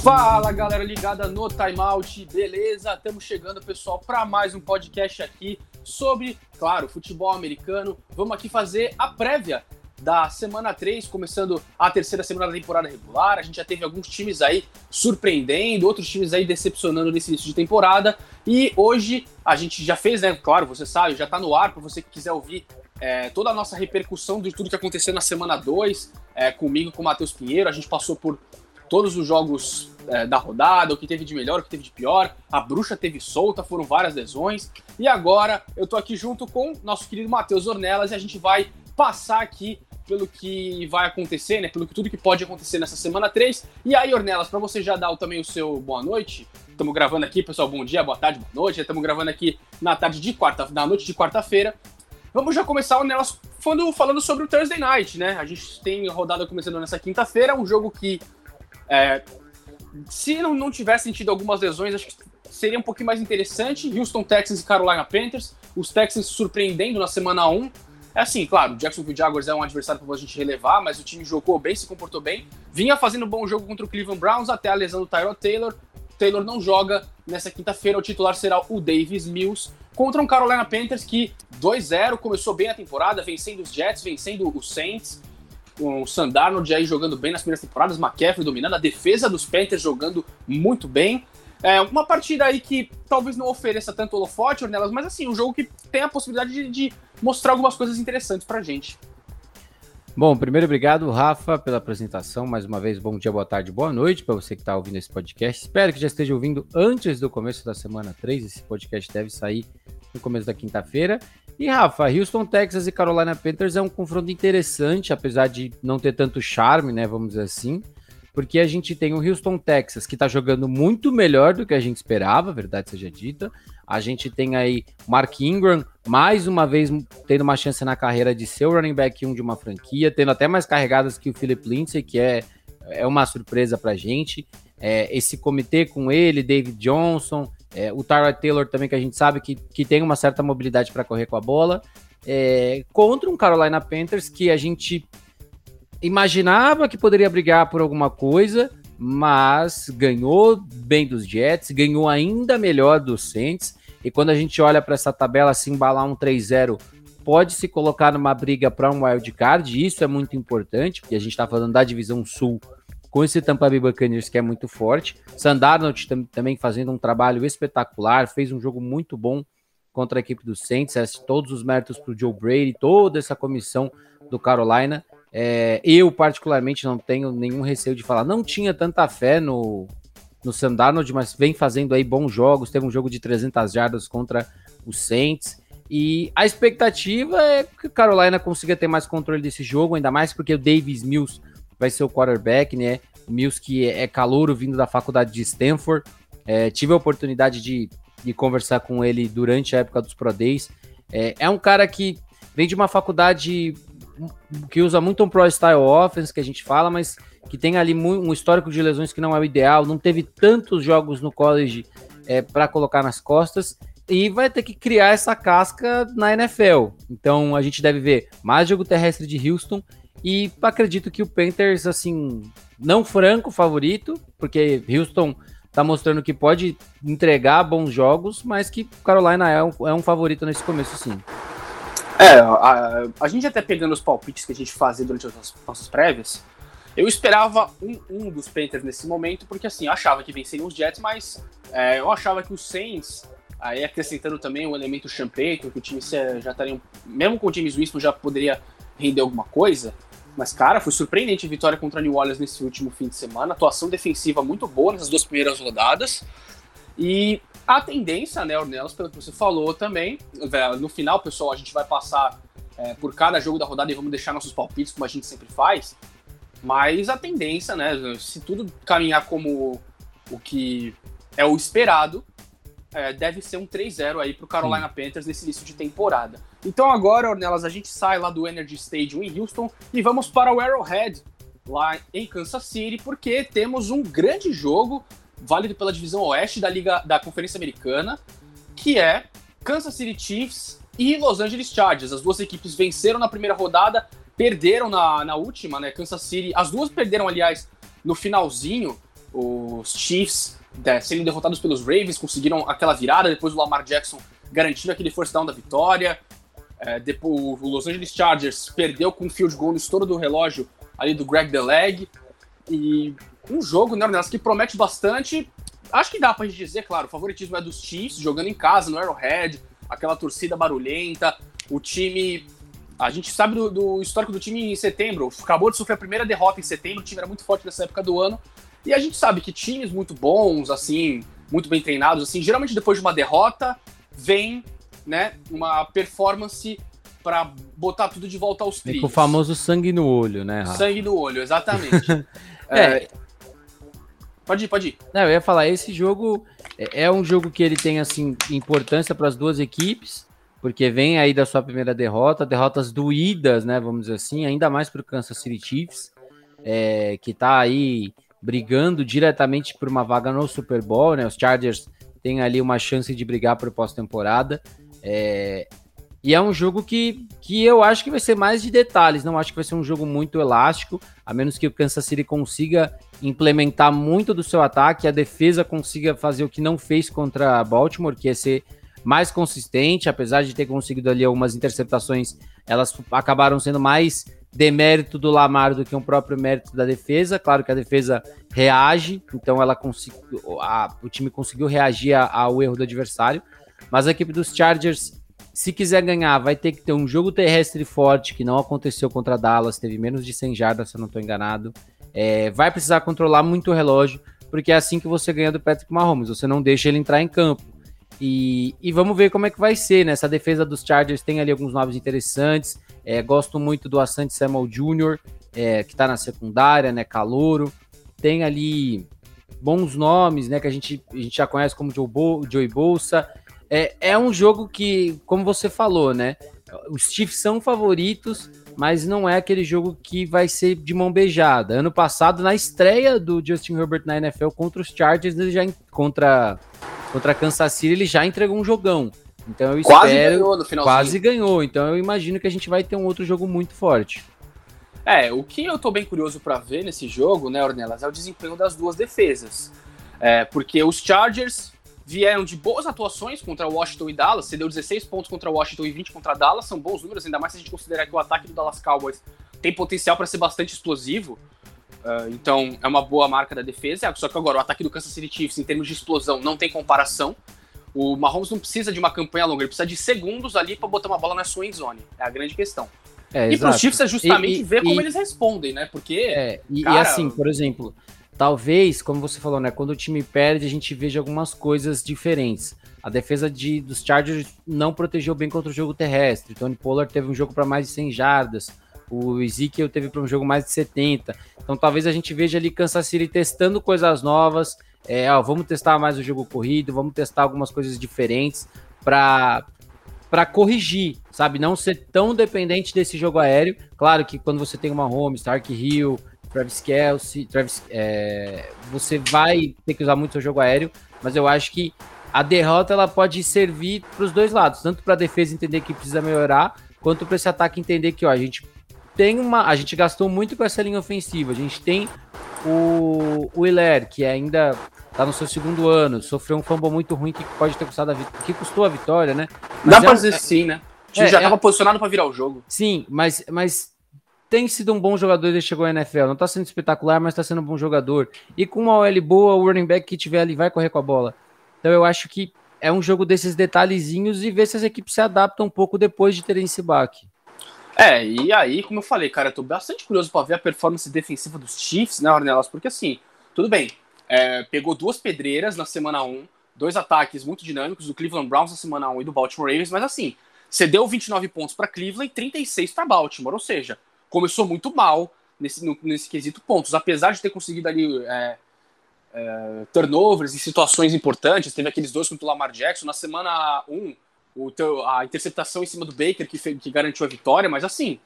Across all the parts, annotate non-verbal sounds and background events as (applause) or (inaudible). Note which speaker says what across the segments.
Speaker 1: Fala galera ligada no Timeout, beleza? Estamos chegando, pessoal, para mais um podcast aqui sobre, claro, futebol americano. Vamos aqui fazer a prévia da semana 3, começando a terceira semana da temporada regular. A gente já teve alguns times aí surpreendendo, outros times aí decepcionando nesse início de temporada. E hoje a gente já fez, né? Claro, você sabe, já tá no ar para você que quiser ouvir é, toda a nossa repercussão de tudo que aconteceu na semana 2, é, comigo, com o Matheus Pinheiro. A gente passou por todos os jogos é, da rodada, o que teve de melhor, o que teve de pior. A bruxa teve solta, foram várias lesões. E agora eu tô aqui junto com nosso querido Matheus Ornelas e a gente vai passar aqui pelo que vai acontecer, né? Pelo que tudo que pode acontecer nessa semana 3. E aí, Ornelas, para você já dar também o seu boa noite. Estamos gravando aqui, pessoal, bom dia, boa tarde, boa noite. Estamos gravando aqui na tarde de quarta, na noite de quarta-feira. Vamos já começar o Nelas falando, falando sobre o Thursday Night, né? A gente tem rodada começando nessa quinta-feira, um jogo que é, se não, não tivesse sentido algumas lesões, acho que seria um pouquinho mais interessante. Houston Texans e Carolina Panthers. Os Texans surpreendendo na semana 1. É assim, claro, o Jacksonville Jaguars é um adversário para a gente relevar, mas o time jogou bem, se comportou bem. Vinha fazendo um bom jogo contra o Cleveland Browns até a lesão do Tyrod Taylor. Taylor não joga nessa quinta-feira, o titular será o Davis Mills contra um Carolina Panthers que 2-0 começou bem a temporada, vencendo os Jets, vencendo os Saints com o Sandarnold aí jogando bem nas primeiras temporadas, McCaffrey dominando, a defesa dos Panthers jogando muito bem. É uma partida aí que talvez não ofereça tanto holofote, Ornelas, mas assim, um jogo que tem a possibilidade de, de mostrar algumas coisas interessantes pra gente.
Speaker 2: Bom, primeiro, obrigado, Rafa, pela apresentação. Mais uma vez, bom dia, boa tarde, boa noite para você que está ouvindo esse podcast. Espero que já esteja ouvindo antes do começo da semana 3. Esse podcast deve sair no começo da quinta-feira. E Rafa, Houston, Texas e Carolina Panthers é um confronto interessante, apesar de não ter tanto charme, né? Vamos dizer assim. Porque a gente tem o Houston, Texas, que tá jogando muito melhor do que a gente esperava, verdade seja dita. A gente tem aí Mark Ingram, mais uma vez tendo uma chance na carreira de ser o running back 1 de uma franquia, tendo até mais carregadas que o Philip Lindsay, que é, é uma surpresa pra gente. É, esse comitê com ele, David Johnson, é, o Tyrod Taylor também, que a gente sabe que, que tem uma certa mobilidade para correr com a bola. É, contra um Carolina Panthers que a gente imaginava que poderia brigar por alguma coisa, mas ganhou bem dos Jets, ganhou ainda melhor dos Saints. E quando a gente olha para essa tabela, se embalar um 3-0, pode se colocar numa briga para um wild card. Isso é muito importante, porque a gente está falando da divisão sul com esse Tampa Bay Buccaneers que é muito forte. Sandarnold tam também fazendo um trabalho espetacular, fez um jogo muito bom contra a equipe do Saints, é, todos os méritos para o Joe Brady, toda essa comissão do Carolina. É, eu, particularmente, não tenho nenhum receio de falar, não tinha tanta fé no, no Sandarnold, mas vem fazendo aí bons jogos, teve um jogo de 300 jardas contra o Saints, e a expectativa é que Carolina consiga ter mais controle desse jogo, ainda mais porque o Davis Mills vai ser o quarterback, né? O Mills que é calouro vindo da faculdade de Stanford. É, tive a oportunidade de, de conversar com ele durante a época dos Pro Days. É, é um cara que vem de uma faculdade que usa muito um pro style offense que a gente fala, mas que tem ali um histórico de lesões que não é o ideal, não teve tantos jogos no college é, para colocar nas costas e vai ter que criar essa casca na NFL. Então a gente deve ver mais jogo terrestre de Houston e acredito que o Panthers, assim, não franco favorito, porque Houston tá mostrando que pode entregar bons jogos, mas que Carolina é um, é um favorito nesse começo, sim.
Speaker 1: É, a, a, gente até pegando os palpites que a gente fazia durante as nossas prévias, eu esperava um, um, dos Panthers nesse momento, porque assim, eu achava que venceriam os Jets, mas é, eu achava que os Saints, aí acrescentando também o elemento Champeito, que o time já estaria, mesmo com o time Winston já poderia render alguma coisa, mas, cara, foi surpreendente a vitória contra a New Orleans nesse último fim de semana. Atuação defensiva muito boa nessas duas primeiras rodadas. E a tendência, né, Ornelas, pelo que você falou também, no final, pessoal, a gente vai passar é, por cada jogo da rodada e vamos deixar nossos palpites, como a gente sempre faz. Mas a tendência, né, se tudo caminhar como o que é o esperado, é, deve ser um 3-0 aí pro Carolina Sim. Panthers nesse início de temporada. Então agora, Ornelas, a gente sai lá do Energy Stadium em Houston e vamos para o Arrowhead, lá em Kansas City, porque temos um grande jogo válido pela divisão oeste da Liga da Conferência Americana, que é Kansas City Chiefs e Los Angeles Chargers. As duas equipes venceram na primeira rodada, perderam na, na última, né? Kansas City. As duas perderam, aliás, no finalzinho. Os Chiefs né, sendo derrotados pelos Ravens, conseguiram aquela virada, depois o Lamar Jackson garantindo aquele force down da vitória. É, depois, o Los Angeles Chargers perdeu com um field goal no estouro do relógio ali do Greg Deleg. E um jogo, né, Ornelas, que promete bastante. Acho que dá pra gente dizer, claro, o favoritismo é dos Chiefs, jogando em casa, no Arrowhead, aquela torcida barulhenta. O time. A gente sabe do, do histórico do time em setembro. Acabou de sofrer a primeira derrota em setembro, o time era muito forte nessa época do ano. E a gente sabe que times muito bons, assim, muito bem treinados, assim, geralmente depois de uma derrota, vem, né, uma performance para botar tudo de volta aos trilhos.
Speaker 2: o famoso sangue no olho, né,
Speaker 1: Rafa? Sangue no olho, exatamente. (laughs) é. é. Pode ir, pode ir.
Speaker 2: Não, eu ia falar, esse jogo é, é um jogo que ele tem, assim, importância para as duas equipes, porque vem aí da sua primeira derrota, derrotas doídas, né, vamos dizer assim, ainda mais para o Kansas City Chiefs, é, que tá aí brigando diretamente por uma vaga no Super Bowl, né? Os Chargers têm ali uma chance de brigar por pós-temporada. É... E é um jogo que, que eu acho que vai ser mais de detalhes, não acho que vai ser um jogo muito elástico, a menos que o Kansas City consiga implementar muito do seu ataque, a defesa consiga fazer o que não fez contra Baltimore, que é ser mais consistente, apesar de ter conseguido ali algumas interceptações, elas acabaram sendo mais demérito do Lamar do que um próprio mérito da defesa. Claro que a defesa reage, então ela conseguiu, a, o time conseguiu reagir ao erro do adversário. Mas a equipe dos Chargers, se quiser ganhar, vai ter que ter um jogo terrestre forte, que não aconteceu contra Dallas, teve menos de 100 jardas, se eu não estou enganado. É, vai precisar controlar muito o relógio, porque é assim que você ganha do Patrick Mahomes, você não deixa ele entrar em campo. E, e vamos ver como é que vai ser, né? Essa defesa dos Chargers tem ali alguns nomes interessantes. É, gosto muito do Asante Samuel Jr., é, que está na secundária, né? Calouro. Tem ali bons nomes, né? Que a gente, a gente já conhece como Joe, Bo, Joey Bolsa. É, é um jogo que, como você falou, né? Os Chiefs são favoritos, mas não é aquele jogo que vai ser de mão beijada. Ano passado, na estreia do Justin Herbert na NFL contra os Chargers, ele já contra Contra Kansas City ele já entregou um jogão. Então eu
Speaker 1: quase espero, ganhou no finalzinho.
Speaker 2: Quase ganhou. Então eu imagino que a gente vai ter um outro jogo muito forte.
Speaker 1: É, o que eu tô bem curioso para ver nesse jogo, né, Ornelas, é o desempenho das duas defesas. É, porque os Chargers vieram de boas atuações contra Washington e Dallas, você deu 16 pontos contra Washington e 20 contra Dallas, são bons números, ainda mais se a gente considerar que o ataque do Dallas Cowboys tem potencial para ser bastante explosivo. Uh, então é uma boa marca da defesa. Só que agora o ataque do Kansas City Chiefs, em termos de explosão, não tem comparação. O Mahomes não precisa de uma campanha longa, ele precisa de segundos ali para botar uma bola na sua zone. É a grande questão. É, e para os Chiefs é justamente e, e, ver como e, eles respondem, né? Porque.
Speaker 2: É, e, cara... assim, por exemplo, talvez, como você falou, né? Quando o time perde, a gente veja algumas coisas diferentes. A defesa de, dos Chargers não protegeu bem contra o jogo terrestre. Tony Pollard teve um jogo para mais de 100 jardas. O Ezekiel teve para um jogo mais de 70. Então talvez a gente veja ali Kansas City testando coisas novas. É, ó, vamos testar mais o jogo corrido, vamos testar algumas coisas diferentes para para corrigir, sabe? Não ser tão dependente desse jogo aéreo. Claro que quando você tem uma home, Stark Hill, Travis Kelsey, Travis, é, você vai ter que usar muito seu jogo aéreo, mas eu acho que a derrota ela pode servir para os dois lados, tanto para a defesa entender que precisa melhorar, quanto para esse ataque entender que ó, a gente tem uma. A gente gastou muito com essa linha ofensiva. A gente tem o, o Hilaire, que ainda tá no seu segundo ano, sofreu um fumble muito ruim que pode ter custado a vitória, que custou a vitória, né?
Speaker 1: Mas Dá é, pra dizer é, sim, né? A gente é, já estava é, posicionado para virar o jogo.
Speaker 2: Sim, mas, mas tem sido um bom jogador desde que chegou à NFL. Não tá sendo espetacular, mas tá sendo um bom jogador. E com uma OL boa, o running back que tiver ali vai correr com a bola. Então eu acho que é um jogo desses detalhezinhos e ver se as equipes se adaptam um pouco depois de terem esse baque.
Speaker 1: É, e aí, como eu falei, cara, eu tô bastante curioso para ver a performance defensiva dos Chiefs, né, Ornelas? Porque assim, tudo bem, é, pegou duas pedreiras na semana 1, dois ataques muito dinâmicos do Cleveland Browns na semana 1 e do Baltimore Ravens, mas assim, cedeu 29 pontos para Cleveland e 36 para Baltimore, ou seja, começou muito mal nesse, no, nesse quesito pontos, apesar de ter conseguido ali é, é, turnovers em situações importantes, teve aqueles dois contra o Lamar Jackson, na semana 1 o teu, a interceptação em cima do Baker que, que garantiu a vitória, mas assim,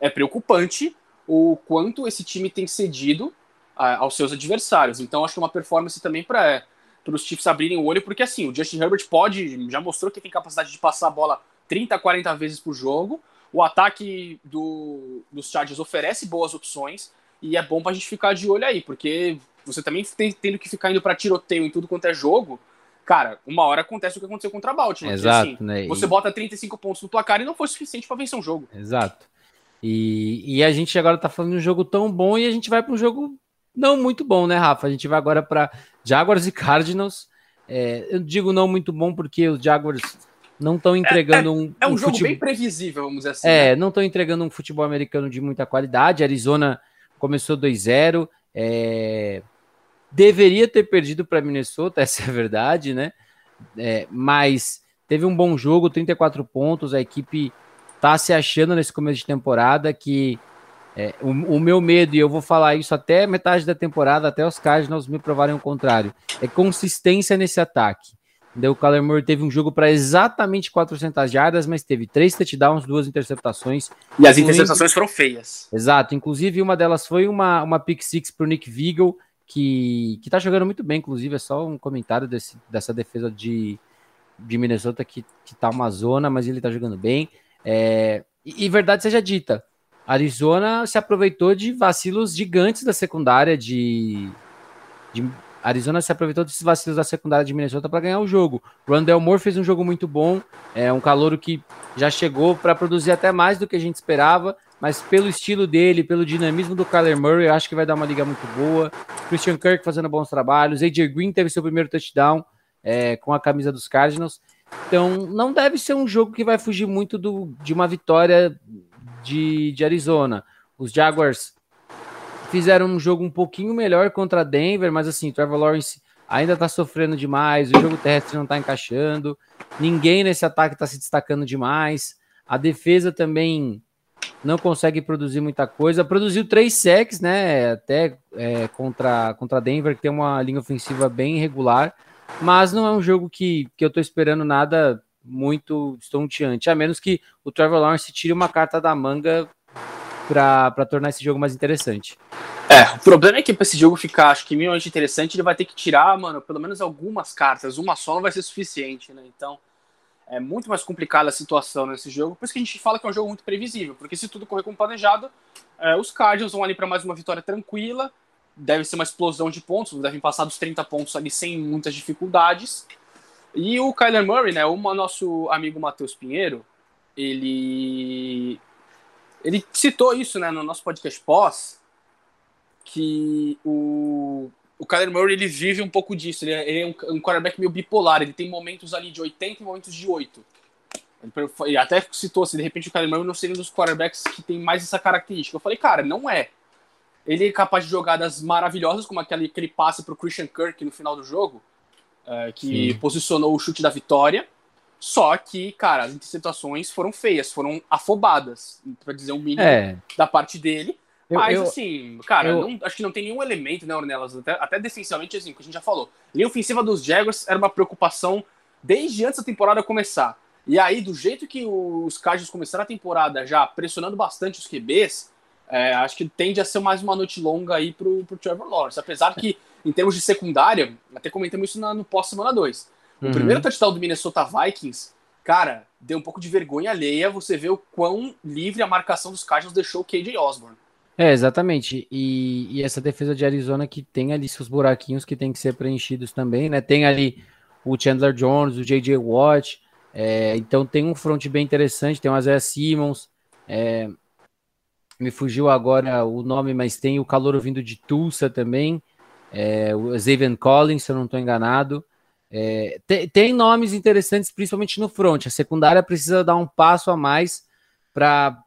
Speaker 1: é preocupante o quanto esse time tem cedido a, aos seus adversários. Então acho que é uma performance também para para os Chiefs abrirem o olho, porque assim, o Justin Herbert pode, já mostrou que tem capacidade de passar a bola 30, 40 vezes por jogo. O ataque do, dos Chargers oferece boas opções e é bom para a gente ficar de olho aí, porque você também tem, tendo que ficar indo para tiroteio em tudo quanto é jogo. Cara, uma hora acontece o que aconteceu contra a Baltimore.
Speaker 2: Exato, assim, né?
Speaker 1: Você bota 35 pontos no placar e não foi suficiente para vencer um jogo.
Speaker 2: Exato. E, e a gente agora tá falando de um jogo tão bom e a gente vai para um jogo não muito bom, né, Rafa? A gente vai agora para Jaguars e Cardinals. É, eu digo não muito bom porque os Jaguars não estão entregando
Speaker 1: é,
Speaker 2: é, um.
Speaker 1: É um, um jogo futebol... bem previsível, vamos dizer assim.
Speaker 2: É, né? não estão entregando um futebol americano de muita qualidade. Arizona começou 2-0. É... Deveria ter perdido para Minnesota, (laughs) essa é a verdade, né? É, mas teve um bom jogo, 34 pontos. A equipe tá se achando nesse começo de temporada que é, o, o, meu medo, e eu vou falar isso até metade da temporada, até os Cardinals me provarem o contrário, é consistência nesse ataque. O Kyler Murray teve um jogo para exatamente 400 jardas, mas teve três touchdowns, duas interceptações.
Speaker 1: E as interceptações foram feias.
Speaker 2: Exato, inclusive uma delas foi uma, uma pick six para o Nick Vigil, que, que tá jogando muito bem, inclusive é só um comentário desse, dessa defesa de, de Minnesota que, que tá uma zona, mas ele tá jogando bem. É, e, e verdade seja dita, Arizona se aproveitou de vacilos gigantes da secundária de, de Arizona se aproveitou desses vacilos da secundária de Minnesota para ganhar o jogo. Randall Moore fez um jogo muito bom, é um calouro que já chegou para produzir até mais do que a gente esperava, mas pelo estilo dele, pelo dinamismo do Kyler Murray, eu acho que vai dar uma liga muito boa. Christian Kirk fazendo bons trabalhos, AJ Green teve seu primeiro touchdown é, com a camisa dos Cardinals. Então, não deve ser um jogo que vai fugir muito do, de uma vitória de, de Arizona. Os Jaguars fizeram um jogo um pouquinho melhor contra Denver, mas assim, Trevor Lawrence ainda tá sofrendo demais, o jogo terrestre não tá encaixando, ninguém nesse ataque tá se destacando demais, a defesa também não consegue produzir muita coisa, produziu três sacks, né, até é, contra, contra Denver, que tem uma linha ofensiva bem irregular, mas não é um jogo que, que eu tô esperando nada muito estonteante, a menos que o Trevor Lawrence tire uma carta da manga para tornar esse jogo mais interessante.
Speaker 1: É, o problema é que para esse jogo ficar, acho que minimamente interessante, ele vai ter que tirar, mano, pelo menos algumas cartas. Uma só não vai ser suficiente, né? Então, é muito mais complicada a situação nesse jogo. Por isso que a gente fala que é um jogo muito previsível, porque se tudo correr como planejado, é, os Cardinals vão ali para mais uma vitória tranquila. Deve ser uma explosão de pontos, devem passar dos 30 pontos ali sem muitas dificuldades. E o Kyler Murray, né, o nosso amigo Matheus Pinheiro, ele ele citou isso, né, no nosso podcast pós, que o, o Kyler Murray ele vive um pouco disso. Ele é, ele é um, um quarterback meio bipolar. Ele tem momentos ali de 80 e momentos de 8. Ele até citou se de repente o Kyler Murray não seria um dos quarterbacks que tem mais essa característica. Eu falei, cara, não é. Ele é capaz de jogadas maravilhosas, como aquele, aquele passe para o Christian Kirk no final do jogo, é, que Sim. posicionou o chute da vitória. Só que, cara, as interceptações foram feias, foram afobadas, para dizer o um mínimo é. da parte dele. Eu, Mas, eu, assim, cara, eu... não, acho que não tem nenhum elemento, né, Ornelas? Até, até defensivamente, assim, que a gente já falou. Linha ofensiva dos Jaguars era uma preocupação desde antes da temporada começar. E aí, do jeito que os Cardinals começaram a temporada já pressionando bastante os QBs, é, acho que tende a ser mais uma noite longa aí pro, pro Trevor Lawrence. Apesar que, em termos de secundária, até comentamos isso na, no pós-semana 2. O uhum. primeiro touchdown do Minnesota Vikings, cara, deu um pouco de vergonha alheia você ver o quão livre a marcação dos Cardinals deixou o KJ Osborne.
Speaker 2: É, exatamente. E, e, essa defesa de Arizona que tem ali seus buraquinhos que tem que ser preenchidos também, né? Tem ali o Chandler Jones, o J.J. Watt, é, então tem um front bem interessante, tem o Isaiah Simmons, é, me fugiu agora o nome, mas tem o calor vindo de Tulsa também, é, o Xavier Collins, se eu não estou enganado. É, tem, tem, nomes interessantes, principalmente no front. A secundária precisa dar um passo a mais para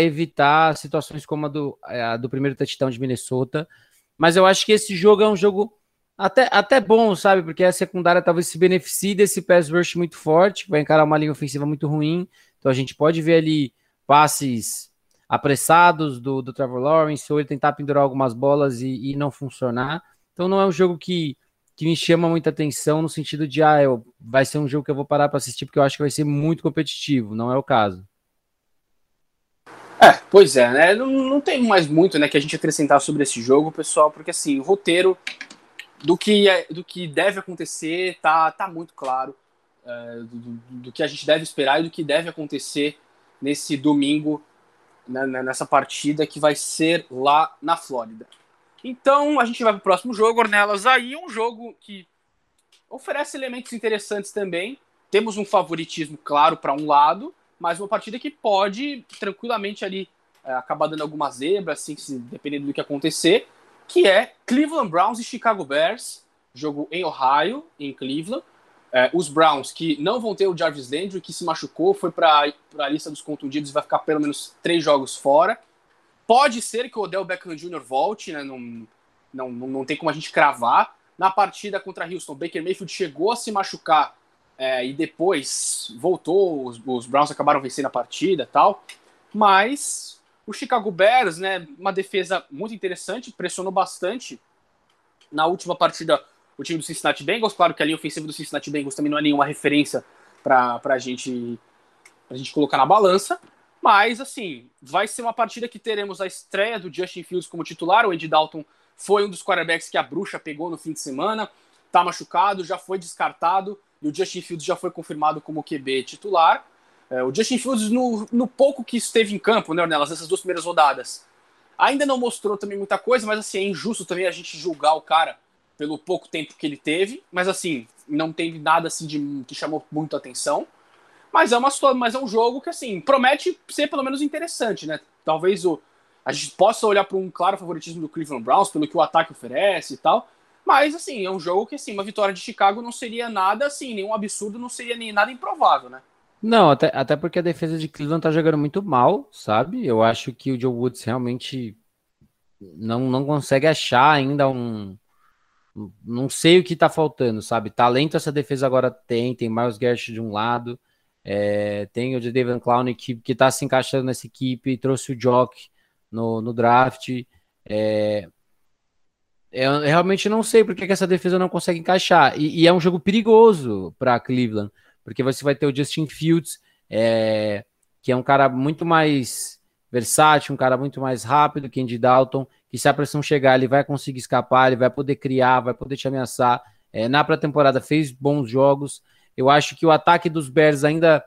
Speaker 2: evitar situações como a do, a do primeiro touchdown de Minnesota. Mas eu acho que esse jogo é um jogo até, até bom, sabe? Porque a secundária talvez se beneficie desse pass rush muito forte, vai encarar uma linha ofensiva muito ruim. Então a gente pode ver ali passes apressados do, do Trevor Lawrence, ou ele tentar pendurar algumas bolas e, e não funcionar. Então não é um jogo que que me chama muita atenção no sentido de, ah, eu, vai ser um jogo que eu vou parar para assistir porque eu acho que vai ser muito competitivo. Não é o caso.
Speaker 1: É, pois é, né? Não, não tem mais muito né, que a gente acrescentar sobre esse jogo, pessoal, porque assim, o roteiro do que, é, do que deve acontecer, tá, tá muito claro. É, do, do, que a gente deve esperar e do que deve acontecer nesse domingo, né, né nessa partida que vai ser lá na Flórida. Então a gente vai para o próximo jogo, Ornelas. Aí um jogo que oferece elementos interessantes também. Temos um favoritismo claro para um lado, mas uma partida que pode tranquilamente ali é, acabar dando alguma zebra, assim, dependendo do que acontecer, que é Cleveland Browns e Chicago Bears, jogo em Ohio, em Cleveland. É, os Browns, que não vão ter o Jarvis Landry, que se machucou, foi para a lista dos contundidos e vai ficar pelo menos três jogos fora. Pode ser que o Odell Beckham Jr. volte, né? Não, não, não tem como a gente cravar. Na partida contra Houston, Baker Mayfield chegou a se machucar é, e depois voltou. Os, os, Browns acabaram vencendo a partida tal. Mas o Chicago Bears, né? Uma defesa muito interessante, pressionou bastante. Na última partida, o time do Cincinnati Bengals. Claro que a linha ofensiva do Cincinnati Bengals também não é nenhuma referência para a gente, gente colocar na balança. Mas, assim, vai ser uma partida que teremos a estreia do Justin Fields como titular. O Andy Dalton foi um dos quarterbacks que a bruxa pegou no fim de semana. Tá machucado, já foi descartado. E o Justin Fields já foi confirmado como QB titular. É, o Justin Fields, no, no pouco que esteve em campo, né, Ornelas, nessas duas primeiras rodadas, ainda não mostrou também muita coisa, mas assim, é injusto também a gente julgar o cara pelo pouco tempo que ele teve, mas assim, não teve nada assim de que chamou muito atenção. Mas é uma mas é um jogo que assim, promete ser pelo menos interessante, né? Talvez o a gente possa olhar para um claro favoritismo do Cleveland Browns pelo que o ataque oferece e tal. Mas assim, é um jogo que assim, uma vitória de Chicago não seria nada assim, nenhum absurdo, não seria nem nada improvável, né?
Speaker 2: Não, até, até porque a defesa de Cleveland tá jogando muito mal, sabe? Eu acho que o Joe Woods realmente não, não consegue achar ainda um, não sei o que tá faltando, sabe? Talento essa defesa agora tem, tem Miles Garrett de um lado, é, tem o David Clown que, que tá se encaixando nessa equipe, trouxe o Jock no, no draft. É, eu realmente não sei porque que essa defesa não consegue encaixar. E, e é um jogo perigoso para Cleveland, porque você vai ter o Justin Fields, é, que é um cara muito mais versátil, um cara muito mais rápido que Andy Dalton, que se a pressão chegar, ele vai conseguir escapar, ele vai poder criar, vai poder te ameaçar. É, na pré-temporada fez bons jogos. Eu acho que o ataque dos Bears ainda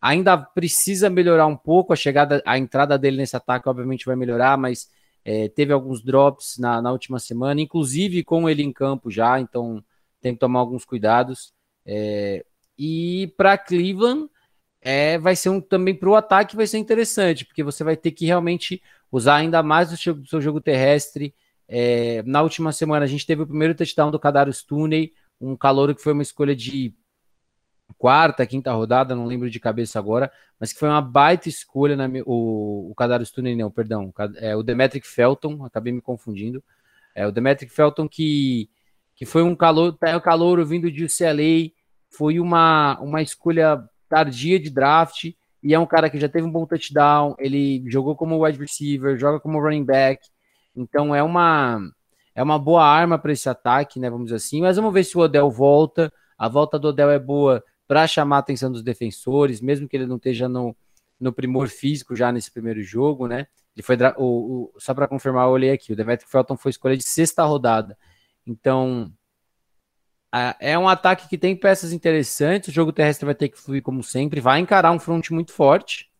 Speaker 2: ainda precisa melhorar um pouco. A chegada, a entrada dele nesse ataque, obviamente, vai melhorar, mas é, teve alguns drops na, na, última semana, inclusive com ele em campo já, então tem que tomar alguns cuidados. É, e para Cleveland, é, vai ser um também para o ataque vai ser interessante, porque você vai ter que realmente usar ainda mais o seu, seu jogo terrestre. É, na última semana a gente teve o primeiro touchdown do Kadarius Tooney, um calor que foi uma escolha de quarta, quinta rodada, não lembro de cabeça agora, mas que foi uma baita escolha na, o, o Kadarius Tooney, não, perdão, é, o Demetric Felton, acabei me confundindo. É o Demetric Felton que, que foi um calor, tá, calor vindo de UCLA, foi uma, uma escolha tardia de draft e é um cara que já teve um bom touchdown, ele jogou como wide receiver, joga como running back, então é uma é uma boa arma para esse ataque, né, vamos dizer assim, mas vamos ver se o Odell volta, a volta do Odell é boa para chamar a atenção dos defensores, mesmo que ele não esteja no, no primor físico já nesse primeiro jogo, né, ele foi, o, o só para confirmar, eu olhei aqui, o Demetric Felton foi escolha de sexta rodada, então é um ataque que tem peças interessantes. O jogo terrestre vai ter que fluir como sempre. Vai encarar um front muito forte.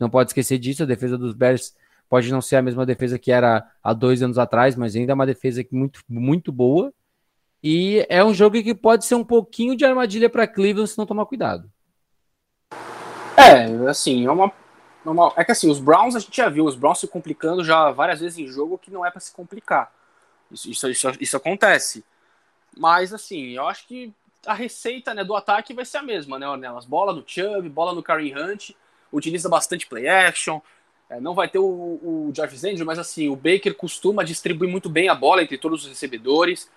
Speaker 2: Não pode esquecer disso. A defesa dos Bears pode não ser a mesma defesa que era há dois anos atrás, mas ainda é uma defesa muito, muito boa. E é um jogo que pode ser um pouquinho de armadilha para Cleveland se não tomar cuidado.
Speaker 1: É, assim, é uma, é uma, É que assim, os Browns a gente já viu, os Browns se complicando já várias vezes em jogo que não é para se complicar. Isso, isso, isso, isso acontece. Mas, assim, eu acho que a receita né, do ataque vai ser a mesma, né, Ornelas? Bola no Chubb, bola no Kareem Hunt, utiliza bastante play action. É, não vai ter o, o Jarvis Andrew, mas assim, o Baker costuma distribuir muito bem a bola entre todos os recebedores.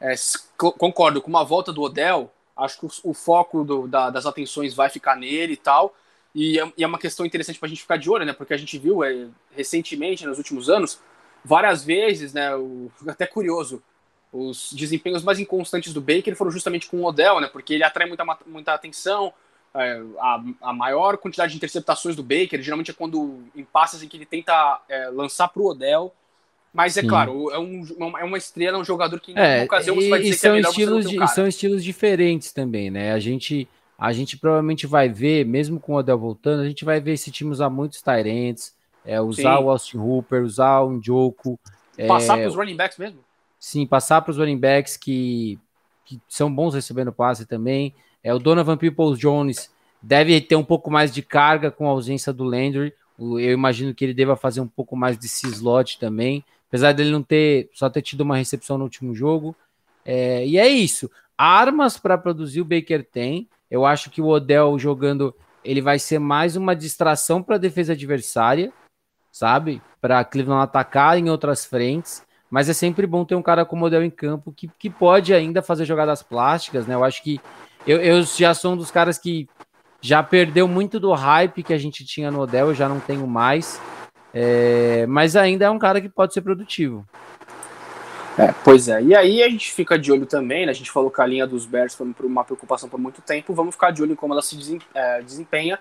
Speaker 1: É, concordo, com uma volta do Odell, acho que o, o foco do, da, das atenções vai ficar nele e tal. E é, e é uma questão interessante para a gente ficar de olho, né? Porque a gente viu é, recentemente, nos últimos anos, várias vezes, né? O, (laughs) até curioso, os desempenhos mais inconstantes do Baker foram justamente com o Odell, né? Porque ele atrai muita, muita atenção. É, a, a, maior quantidade de interceptações do Baker geralmente é quando em passes em que ele tenta é, lançar para o Odell. Mas é Sim. claro, é, um, é uma estrela, um jogador que em é, ocasião você vai dizer que é melhor
Speaker 2: estilos você de, São estilos diferentes também, né? A gente, a gente provavelmente vai ver, mesmo com o Odell voltando, a gente vai ver esse time usar muitos Tyrants, é, usar Sim. o Austin Hooper, usar o Njoku.
Speaker 1: Passar é, para os running backs mesmo?
Speaker 2: Sim, passar para os running backs que, que são bons recebendo passe também. É, o Donovan Peoples Jones deve ter um pouco mais de carga com a ausência do Landry. Eu imagino que ele deva fazer um pouco mais de slot também, apesar dele não ter só ter tido uma recepção no último jogo. É, e é isso. Armas para produzir o Baker tem. Eu acho que o Odell jogando ele vai ser mais uma distração para a defesa adversária, sabe? Para Cleveland atacar em outras frentes. Mas é sempre bom ter um cara como Odell em campo que, que pode ainda fazer jogadas plásticas, né? Eu acho que eu, eu já sou um dos caras que já perdeu muito do hype que a gente tinha no Odell, eu já não tenho mais. É, mas ainda é um cara que pode ser produtivo.
Speaker 1: É, pois é. E aí a gente fica de olho também, né? A gente falou que a linha dos Bears foi uma preocupação por muito tempo. Vamos ficar de olho em como ela se é, desempenha,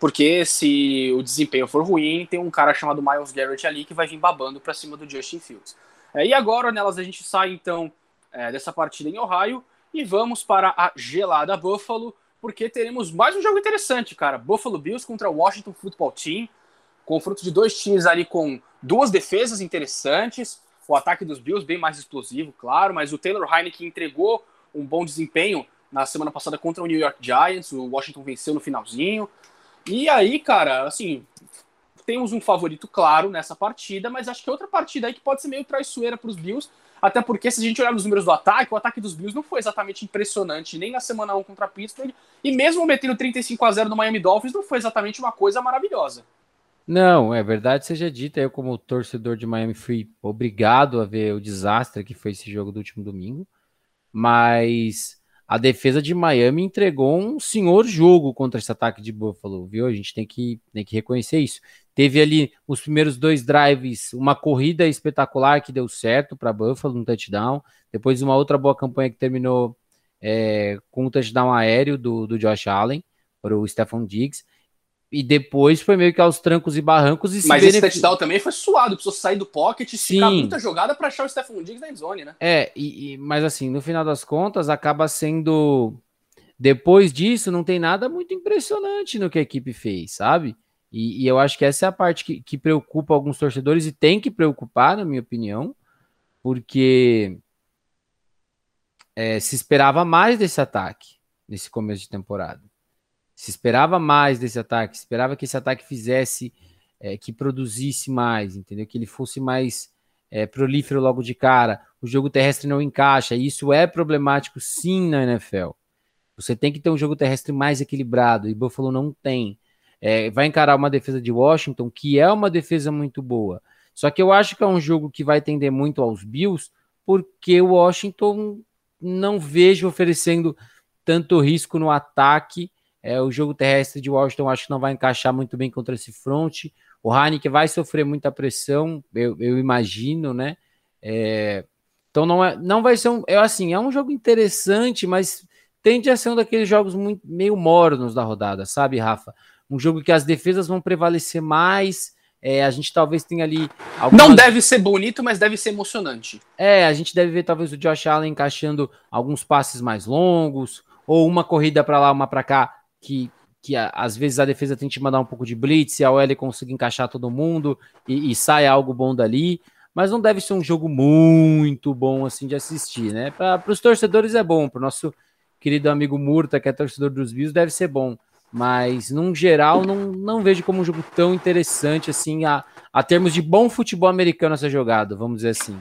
Speaker 1: porque se o desempenho for ruim, tem um cara chamado Miles Garrett ali que vai vir babando para cima do Justin Fields. É, e agora, nelas, a gente sai então é, dessa partida em Ohio e vamos para a gelada Buffalo, porque teremos mais um jogo interessante, cara. Buffalo Bills contra o Washington Football Team. Confronto de dois times ali com duas defesas interessantes. O ataque dos Bills bem mais explosivo, claro, mas o Taylor Heineken entregou um bom desempenho na semana passada contra o New York Giants. O Washington venceu no finalzinho. E aí, cara, assim, temos um favorito claro nessa partida, mas acho que é outra partida aí que pode ser meio traiçoeira para os Bills, até porque, se a gente olhar nos números do ataque, o ataque dos Bills não foi exatamente impressionante nem na semana 1 contra a Pittsburgh, e mesmo metendo 35 a 0 no Miami Dolphins, não foi exatamente uma coisa maravilhosa.
Speaker 2: Não, é verdade, seja dita, eu como torcedor de Miami fui obrigado a ver o desastre que foi esse jogo do último domingo, mas a defesa de Miami entregou um senhor jogo contra esse ataque de Buffalo, viu? A gente tem que, tem que reconhecer isso. Teve ali os primeiros dois drives, uma corrida espetacular que deu certo para Buffalo, um touchdown. Depois uma outra boa campanha que terminou é, com um touchdown aéreo do, do Josh Allen para o Stephon Diggs. E depois foi meio que aos trancos e barrancos. E
Speaker 1: Mas esse touchdown também foi suado, precisou sair do pocket, ficar muita jogada para achar o Stephon Diggs na zone, né?
Speaker 2: É, e, e, mas assim, no final das contas, acaba sendo. Depois disso, não tem nada muito impressionante no que a equipe fez, sabe? E, e, eu acho que essa é a parte que, que preocupa alguns torcedores e tem que preocupar, na minha opinião, porque é, se esperava mais desse ataque nesse começo de temporada. Se esperava mais desse ataque, esperava que esse ataque fizesse, é, que produzisse mais, entendeu? Que ele fosse mais é, prolífero logo de cara. O jogo terrestre não encaixa, e isso é problemático sim na NFL. Você tem que ter um jogo terrestre mais equilibrado, e Buffalo não tem. É, vai encarar uma defesa de Washington, que é uma defesa muito boa. Só que eu acho que é um jogo que vai tender muito aos Bills, porque o Washington não vejo oferecendo tanto risco no ataque. É, o jogo terrestre de Washington acho que não vai encaixar muito bem contra esse front. O Heineken vai sofrer muita pressão, eu, eu imagino, né? É, então não, é, não vai ser um. É assim, é um jogo interessante, mas tende a ser um daqueles jogos muito, meio mornos da rodada, sabe, Rafa? um jogo que as defesas vão prevalecer mais. É, a gente talvez tenha ali.
Speaker 1: Algumas... Não deve ser bonito, mas deve ser emocionante.
Speaker 2: É, a gente deve ver talvez o Josh Allen encaixando alguns passes mais longos, ou uma corrida para lá, uma para cá, que, que a, às vezes a defesa tem que mandar um pouco de blitz e a OL consegue encaixar todo mundo e, e sai algo bom dali. Mas não deve ser um jogo muito bom assim de assistir, né? Para os torcedores é bom, para o nosso querido amigo Murta, que é torcedor dos Bills, deve ser bom mas num geral não, não vejo como um jogo tão interessante assim a, a termos de bom futebol americano essa jogada, vamos dizer assim.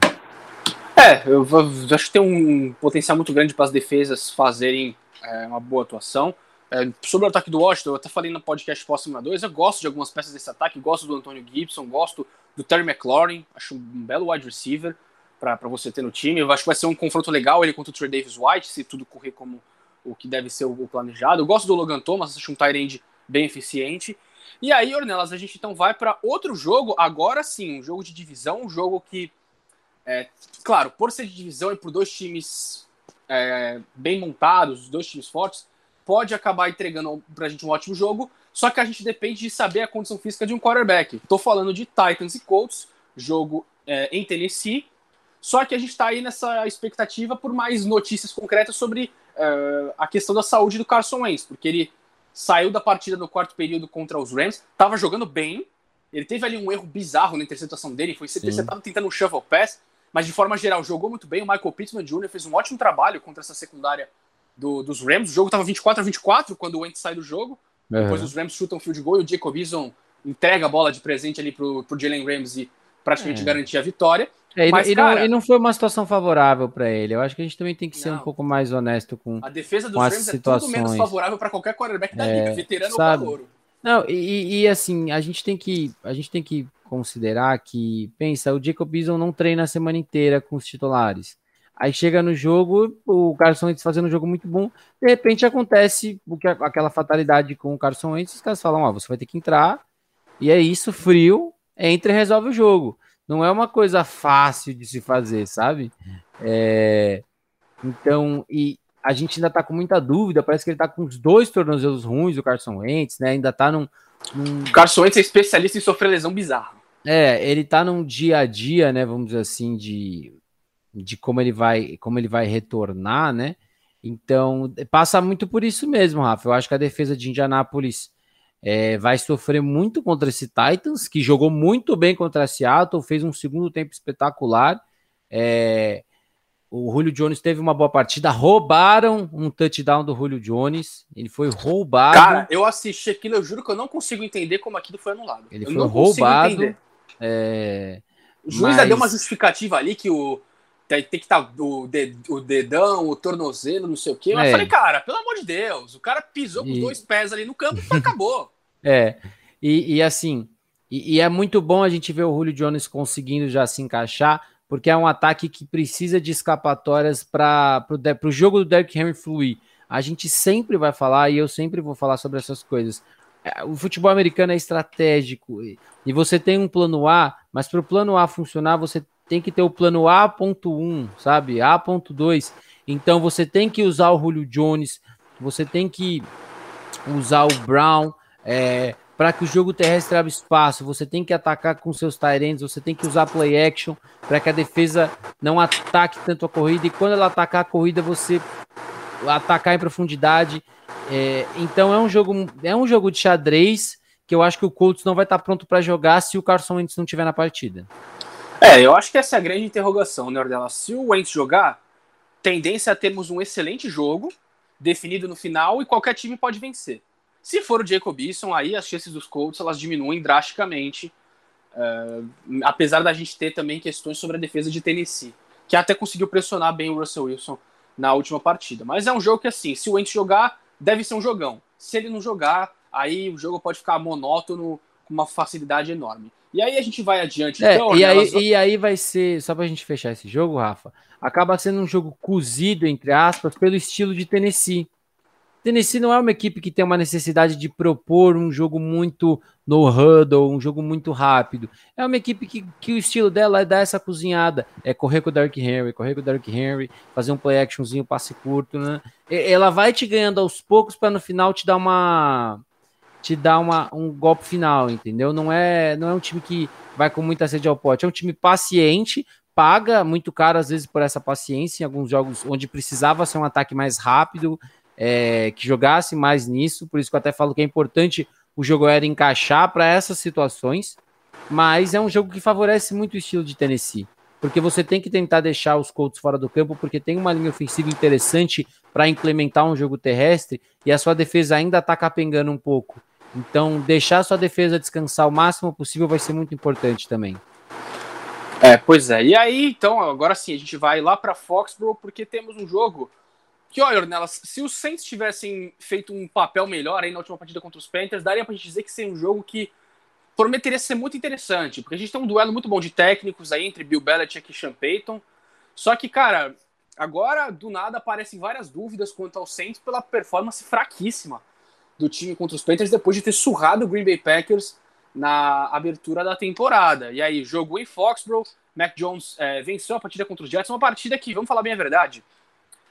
Speaker 1: É, eu, eu acho que tem um potencial muito grande para as defesas fazerem é, uma boa atuação. É, sobre o ataque do Washington, eu até falei no podcast Próximo 2, eu gosto de algumas peças desse ataque, gosto do Antônio Gibson, gosto do Terry McLaurin, acho um belo wide receiver para você ter no time. Eu acho que vai ser um confronto legal ele contra o Trey Davis White, se tudo correr como o que deve ser o planejado. Eu gosto do Logan Thomas, acho um tight bem eficiente. E aí, Ornelas, a gente então vai para outro jogo, agora sim, um jogo de divisão, um jogo que, é, claro, por ser de divisão e por dois times é, bem montados, dois times fortes, pode acabar entregando para a gente um ótimo jogo, só que a gente depende de saber a condição física de um quarterback. Estou falando de Titans e Colts, jogo é, em Tennessee. Só que a gente está aí nessa expectativa por mais notícias concretas sobre uh, a questão da saúde do Carson Wentz, porque ele saiu da partida no quarto período contra os Rams, estava jogando bem, ele teve ali um erro bizarro na interceptação dele, foi interceptado tentando um shuffle pass, mas de forma geral jogou muito bem. O Michael Pittman Jr. fez um ótimo trabalho contra essa secundária do, dos Rams. O jogo estava 24 a 24 quando o Wentz sai do jogo. Uhum. Depois os Rams chutam field goal e o Jacob Eason entrega a bola de presente ali pro, pro Jalen Ramsey praticamente é. garantir a vitória.
Speaker 2: É, Mas, e, cara, não, e, não, foi uma situação favorável para ele. Eu acho que a gente também tem que ser não. um pouco mais honesto com
Speaker 1: a defesa dos Rams situações. é tudo menos favorável para qualquer quarterback da é, liga, veterano sabe? ou calouro.
Speaker 2: Não, e, e, assim, a gente tem que a gente tem que considerar que, pensa, o Jacob Eason não treina a semana inteira com os titulares. Aí chega no jogo, o Carson Wentz fazendo um jogo muito bom, de repente acontece o que aquela fatalidade com o Carson Wentz, os caras falam, ó, você vai ter que entrar, e é isso, frio, entra e resolve o jogo. Não é uma coisa fácil de se fazer, sabe? É... Então, e a gente ainda tá com muita dúvida, parece que ele tá com os dois tornozelos ruins, o Carson Wentz, né? Ainda tá num...
Speaker 1: num... O Carson Wentz é especialista em sofrer lesão bizarra.
Speaker 2: É, ele tá num dia a dia, né, vamos dizer assim, de, de como ele vai, como ele vai retornar, né? Então, passa muito por isso mesmo, Rafa. Eu acho que a defesa de Indianápolis é, vai sofrer muito contra esse Titans, que jogou muito bem contra a Seattle, fez um segundo tempo espetacular. É, o Julio Jones teve uma boa partida, roubaram um touchdown do Julio Jones, ele foi roubado. Cara,
Speaker 1: eu assisti aquilo, eu juro que eu não consigo entender como aquilo foi anulado.
Speaker 2: Ele
Speaker 1: eu
Speaker 2: foi roubado. É,
Speaker 1: o juiz mas... deu uma justificativa ali que o tem, tem que estar tá o, o dedão, o tornozelo, não sei o quê. Mas é. eu falei, cara, pelo amor de Deus, o cara pisou com os dois pés ali no campo e acabou. (laughs)
Speaker 2: É, e, e assim, e, e, é muito bom a gente ver o Julio Jones conseguindo já se encaixar, porque é um ataque que precisa de escapatórias para o jogo do Derrick Henry fluir. A gente sempre vai falar, e eu sempre vou falar sobre essas coisas. É, o futebol americano é estratégico e você tem um plano A, mas para o plano A funcionar, você tem que ter o plano A.1, sabe? A.2. Então você tem que usar o Julio Jones, você tem que usar o Brown é, para que o jogo terrestre abra espaço. Você tem que atacar com seus Tyrants, você tem que usar play action para que a defesa não ataque tanto a corrida. E quando ela atacar a corrida, você atacar em profundidade. É, então é um jogo é um jogo de xadrez que eu acho que o Colts não vai estar pronto para jogar se o Carson Wentz não estiver na partida.
Speaker 1: É, eu acho que essa é a grande interrogação, né, Ordela? Se o Wentz jogar, tendência a termos um excelente jogo definido no final e qualquer time pode vencer. Se for o Jacob Eason, aí as chances dos Colts elas diminuem drasticamente, uh, apesar da gente ter também questões sobre a defesa de Tennessee, que até conseguiu pressionar bem o Russell Wilson na última partida. Mas é um jogo que, assim, se o Wentz jogar, deve ser um jogão. Se ele não jogar, aí o jogo pode ficar monótono com uma facilidade enorme. E aí a gente vai adiante.
Speaker 2: É, então, e, aí, e aí vai ser, só pra gente fechar esse jogo, Rafa, acaba sendo um jogo cozido, entre aspas, pelo estilo de Tennessee. Tennessee não é uma equipe que tem uma necessidade de propor um jogo muito no huddle, um jogo muito rápido. É uma equipe que, que o estilo dela é dar essa cozinhada, é correr com o Dark Henry, correr com o Dark Henry, fazer um play actionzinho, passe curto, né? Ela vai te ganhando aos poucos para no final te dar uma te dar uma, um golpe final, entendeu? Não é, não é um time que vai com muita sede ao pote, é um time paciente, paga muito caro às vezes por essa paciência em alguns jogos onde precisava ser um ataque mais rápido, é, que jogasse mais nisso, por isso que eu até falo que é importante o jogo aéreo encaixar para essas situações, mas é um jogo que favorece muito o estilo de Tennessee, porque você tem que tentar deixar os Colts fora do campo, porque tem uma linha ofensiva interessante para implementar um jogo terrestre e a sua defesa ainda está capengando um pouco. Então, deixar sua defesa descansar o máximo possível vai ser muito importante também.
Speaker 1: É, pois é. E aí, então, agora sim, a gente vai lá para Foxborough porque temos um jogo que, olha, Ornelas, se os Saints tivessem feito um papel melhor aí na última partida contra os Panthers, daria pra gente dizer que seria um jogo que prometeria ser muito interessante, porque a gente tem um duelo muito bom de técnicos aí entre Bill Belichick e Sean Payton. Só que, cara, agora do nada aparecem várias dúvidas quanto ao Saints pela performance fraquíssima do time contra os Panthers depois de ter surrado o Green Bay Packers na abertura da temporada. E aí, jogou em Foxborough, Mac Jones é, venceu a partida contra os Jets, uma partida que, vamos falar bem a verdade,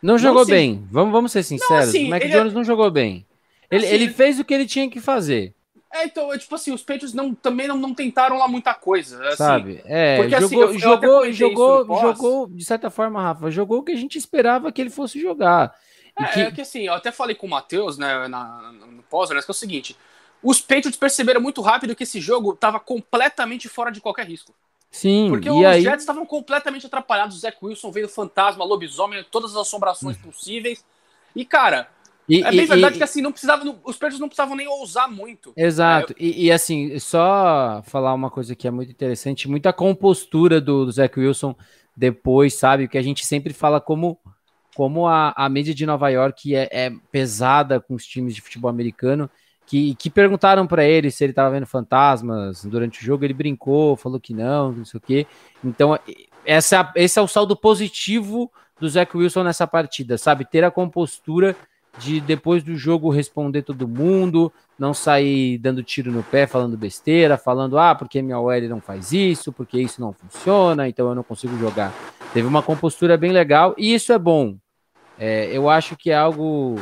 Speaker 2: não jogou bem. Vamos, vamos ser sinceros. Não, assim, o Mac Jones é... não jogou bem. Ele, assim, ele fez o que ele tinha que fazer.
Speaker 1: É, então, tipo assim, os Patriots não, também não, não tentaram lá muita coisa. Assim,
Speaker 2: Sabe? É, porque, jogou, assim, eu, jogou, eu jogou, jogou, de certa forma, Rafa, jogou o que a gente esperava que ele fosse jogar.
Speaker 1: É, que... é que assim, eu até falei com o Matheus, né, na, no pós, que é o seguinte: os Patriots perceberam muito rápido que esse jogo estava completamente fora de qualquer risco.
Speaker 2: Sim,
Speaker 1: Porque os aí... Jets estavam completamente atrapalhados. O Zach Wilson veio fantasma, lobisomem, todas as assombrações hum. possíveis. E, cara, e, é bem e, verdade e, que assim, não precisava, os Patriots não precisavam nem ousar muito.
Speaker 2: Exato. É, e, assim, só falar uma coisa que é muito interessante, muita compostura do, do Zach Wilson depois, sabe? Que a gente sempre fala como, como a, a mídia de Nova York é, é pesada com os times de futebol americano. Que, que perguntaram para ele se ele estava vendo fantasmas durante o jogo, ele brincou, falou que não, não sei o quê. Então, essa, esse é o saldo positivo do Zach Wilson nessa partida, sabe? Ter a compostura de depois do jogo responder todo mundo, não sair dando tiro no pé, falando besteira, falando, ah, porque minha OL não faz isso, porque isso não funciona, então eu não consigo jogar. Teve uma compostura bem legal e isso é bom. É, eu acho que é algo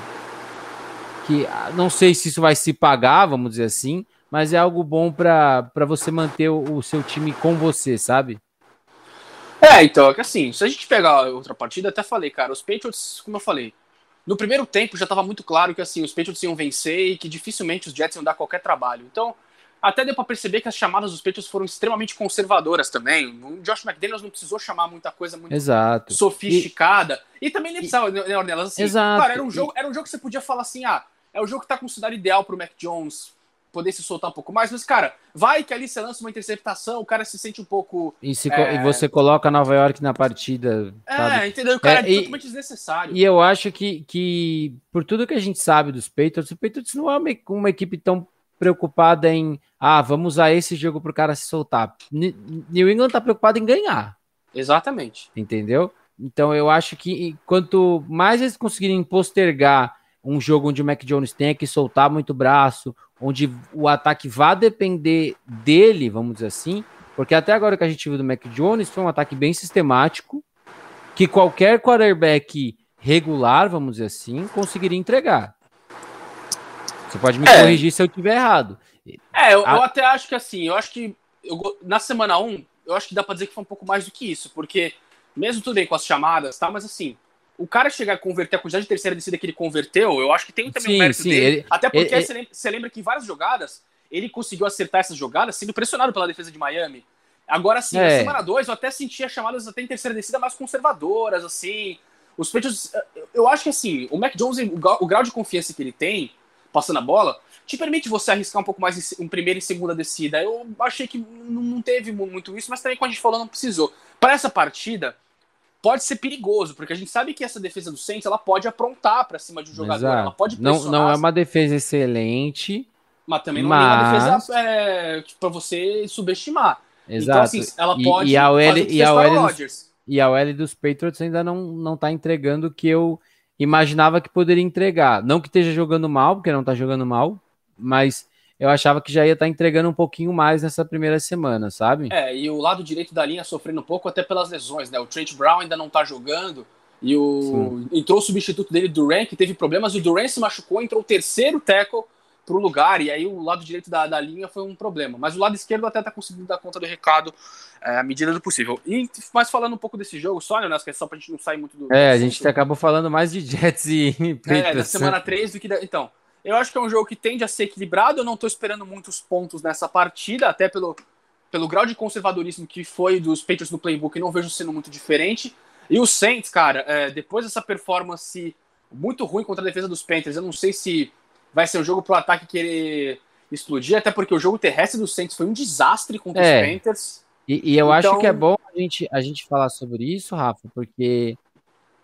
Speaker 2: que ah, não sei se isso vai se pagar, vamos dizer assim, mas é algo bom para você manter o, o seu time com você, sabe?
Speaker 1: É, então, é que assim, se a gente pegar outra partida, até falei, cara, os Patriots, como eu falei, no primeiro tempo já estava muito claro que assim os Patriots iam vencer e que dificilmente os Jets iam dar qualquer trabalho. Então, até deu para perceber que as chamadas dos Patriots foram extremamente conservadoras também. O Josh McDaniels não precisou chamar muita coisa muito
Speaker 2: Exato.
Speaker 1: sofisticada. E, e também nem precisava, né, Ornelas? Assim, Exato. Cara, era um, jogo, era um jogo que você podia falar assim: ah, é o jogo que tá considerado ideal pro Mac Jones poder se soltar um pouco mais, mas, cara, vai que ali você lança uma interceptação, o cara se sente um pouco.
Speaker 2: E, é... e você coloca Nova York na partida.
Speaker 1: É, sabe? entendeu? O cara é, é totalmente desnecessário.
Speaker 2: E eu acho que, que, por tudo que a gente sabe dos Patriots, o Patriots não é uma, uma equipe tão preocupada em, ah, vamos usar esse jogo pro cara se soltar. New England tá preocupado em ganhar.
Speaker 1: Exatamente.
Speaker 2: Entendeu? Então eu acho que quanto mais eles conseguirem postergar um jogo onde o Mac Jones tenha que soltar muito braço, onde o ataque vá depender dele, vamos dizer assim, porque até agora que a gente viu do Mac Jones foi um ataque bem sistemático, que qualquer quarterback regular, vamos dizer assim, conseguiria entregar. Você pode me é. corrigir se eu estiver errado.
Speaker 1: É, eu, a... eu, até acho que assim, eu acho que eu, na semana 1, eu acho que dá para dizer que foi um pouco mais do que isso, porque mesmo tudo bem com as chamadas, tá, mas assim, o cara chegar a converter a quantidade de terceira descida que ele converteu, eu acho que tem também sim, um mérito sim, dele. Ele, até porque ele, você, lembra, você, lembra, que em várias jogadas ele conseguiu acertar essas jogadas sendo pressionado pela defesa de Miami. Agora sim, é. na semana 2 eu até sentia chamadas até em terceira descida mais conservadoras, assim. Os Patriots, eu acho que assim, o Mac Jones, o, grau de confiança que ele tem, passando a bola, te permite você arriscar um pouco mais em, primeira e segunda descida. Eu achei que não teve muito isso, mas também, como a gente falou, não precisou. Para essa partida, pode ser perigoso, porque a gente sabe que essa defesa do Saints ela pode aprontar para cima de um jogador, Exato. ela pode
Speaker 2: não, não é uma defesa excelente,
Speaker 1: mas também não mas... é uma defesa é, para você subestimar.
Speaker 2: Exato. Então, assim, ela pode e, e a OL, e a OL dos, e a OL dos Patriots ainda não não tá entregando o que eu imaginava que poderia entregar. Não que esteja jogando mal, porque não tá jogando mal, mas eu achava que já ia estar tá entregando um pouquinho mais nessa primeira semana, sabe?
Speaker 1: É, e o lado direito da linha sofrendo um pouco até pelas lesões, né? O Trent Brown ainda não tá jogando. E o Sim. entrou o substituto dele, Duran, que teve problemas, e o Duran se machucou, entrou o terceiro tackle pro lugar, e aí o lado direito da, da linha foi um problema. Mas o lado esquerdo até tá conseguindo dar conta do recado é, à medida do possível. E mas falando um pouco desse jogo, só, né, nessa questão pra gente não sair muito do.
Speaker 2: É, a gente acabou falando mais de Jets e. (laughs)
Speaker 1: É, da semana 3 do que da. Então. Eu acho que é um jogo que tende a ser equilibrado. Eu não estou esperando muitos pontos nessa partida, até pelo, pelo grau de conservadorismo que foi dos Patriots no playbook. Não vejo sendo muito diferente. E o Saints, cara, é, depois dessa performance muito ruim contra a defesa dos Panthers, eu não sei se vai ser um jogo para o ataque querer explodir, até porque o jogo terrestre dos Saints foi um desastre contra é, os Panthers.
Speaker 2: E, e eu então... acho que é bom a gente, a gente falar sobre isso, Rafa, porque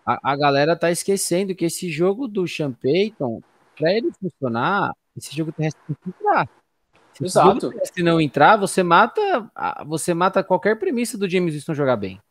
Speaker 2: a, a galera tá esquecendo que esse jogo do Sean Payton para ele funcionar, esse jogo terrestre tem que entrar. Se
Speaker 1: Exato.
Speaker 2: Se não entrar, você mata, você mata qualquer premissa do James Winston jogar bem.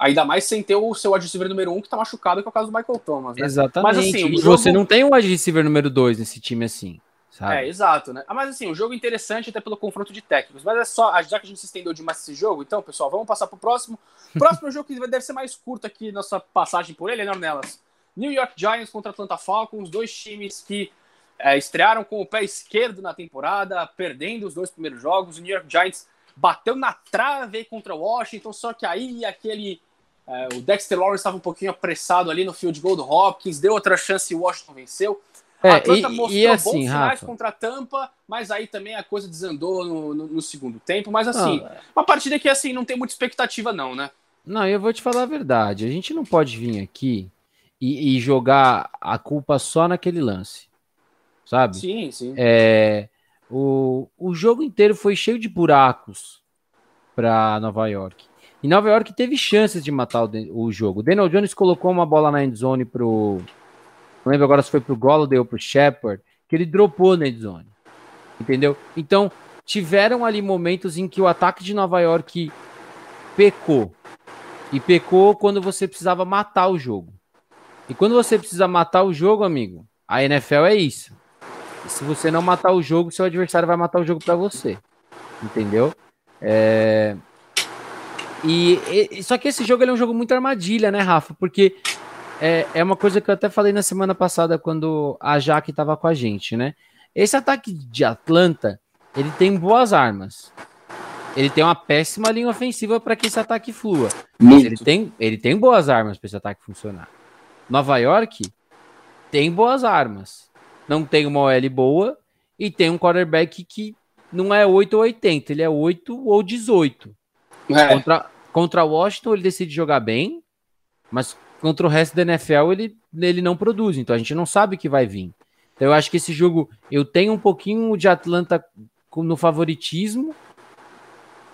Speaker 1: Ainda mais sem ter o seu wide receiver número 1 um, que tá machucado, que é o caso do Michael Thomas. Né?
Speaker 2: Exatamente. Mas assim, jogo... você não tem um wide receiver número 2 nesse time assim. Sabe?
Speaker 1: É, exato, né? Ah, mas assim, o jogo é interessante até pelo confronto de técnicos. Mas é só, já que a gente se estendeu demais esse jogo, então, pessoal, vamos passar pro próximo. (laughs) Próximo jogo que deve ser mais curto aqui, nossa passagem por ele, né, Ornelas? New York Giants contra Atlanta Falcons, dois times que é, estrearam com o pé esquerdo na temporada, perdendo os dois primeiros jogos. O New York Giants bateu na trave contra o Washington, só que aí aquele. É, o Dexter Lawrence estava um pouquinho apressado ali no field goal do Hopkins, deu outra chance e o Washington venceu.
Speaker 2: É, a Atlanta e, mostrou e assim, bons sinais Rafa,
Speaker 1: contra a Tampa, mas aí também a coisa desandou no, no, no segundo tempo. Mas assim, não, uma partida que assim não tem muita expectativa, não, né?
Speaker 2: Não, eu vou te falar a verdade. A gente não pode vir aqui e, e jogar a culpa só naquele lance. Sabe?
Speaker 1: Sim, sim.
Speaker 2: É, o, o jogo inteiro foi cheio de buracos para Nova York. E Nova York teve chances de matar o, o jogo. O Daniel Jones colocou uma bola na endzone pro não lembro agora se foi pro Golladay ou pro Shepard, que ele dropou na endzone. Entendeu? Então, tiveram ali momentos em que o ataque de Nova York pecou. E pecou quando você precisava matar o jogo. E quando você precisa matar o jogo, amigo, a NFL é isso. E se você não matar o jogo, seu adversário vai matar o jogo para você. Entendeu? É... E, e, só que esse jogo é um jogo muito armadilha, né, Rafa? Porque é, é uma coisa que eu até falei na semana passada quando a Jaque estava com a gente, né? Esse ataque de Atlanta, ele tem boas armas. Ele tem uma péssima linha ofensiva para que esse ataque flua. Mas ele tem, ele tem boas armas para esse ataque funcionar. Nova York tem boas armas. Não tem uma OL boa e tem um quarterback que não é 8 ou 80, ele é 8 ou 18. É. Contra, contra Washington ele decide jogar bem, mas contra o resto da NFL ele, ele não produz, então a gente não sabe o que vai vir. Então eu acho que esse jogo eu tenho um pouquinho de Atlanta no favoritismo,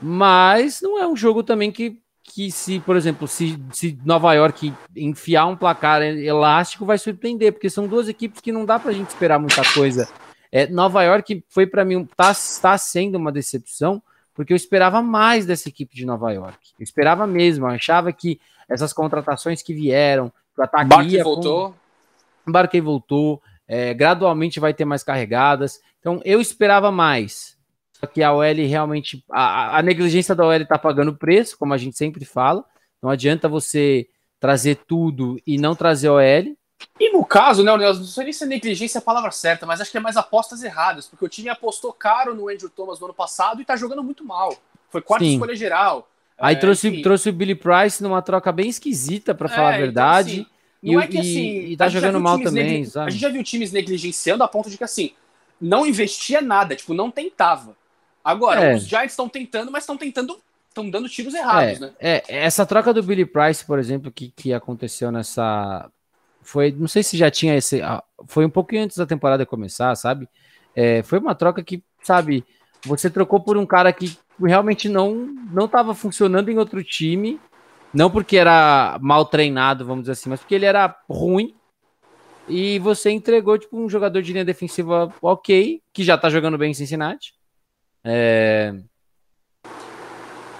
Speaker 2: mas não é um jogo também que, que se, por exemplo, se, se Nova York enfiar um placar elástico vai surpreender, porque são duas equipes que não dá para a gente esperar muita coisa. É, Nova York foi para mim, tá, está sendo uma decepção, porque eu esperava mais dessa equipe de Nova York. Eu esperava mesmo, eu achava que essas contratações que vieram,
Speaker 1: o ataque Barkley voltou.
Speaker 2: Com... Barkley voltou, é, gradualmente vai ter mais carregadas. Então eu esperava mais. Só que a OL realmente. A, a negligência da OL está pagando preço, como a gente sempre fala. Não adianta você trazer tudo e não trazer OL.
Speaker 1: E no caso, né, não sei nem se é negligência é a palavra certa, mas acho que é mais apostas erradas, porque o time apostou caro no Andrew Thomas no ano passado e tá jogando muito mal. Foi quarta Sim. escolha geral.
Speaker 2: Aí é, trouxe, trouxe o Billy Price numa troca bem esquisita, para falar é, a então, verdade. Então, assim, não
Speaker 1: e, é que assim.
Speaker 2: E, tá jogando mal também, sabe?
Speaker 1: A gente já viu times negligenciando a ponto de que assim, não investia nada, tipo, não tentava. Agora, é. os Giants estão tentando, mas estão tentando. Estão dando tiros errados,
Speaker 2: é,
Speaker 1: né?
Speaker 2: É, essa troca do Billy Price, por exemplo, que, que aconteceu nessa. Foi. Não sei se já tinha esse. Foi um pouquinho antes da temporada começar, sabe? É, foi uma troca que, sabe, você trocou por um cara que realmente não não estava funcionando em outro time, não porque era mal treinado, vamos dizer assim, mas porque ele era ruim. E você entregou tipo um jogador de linha defensiva ok, que já tá jogando bem em Cincinnati. É...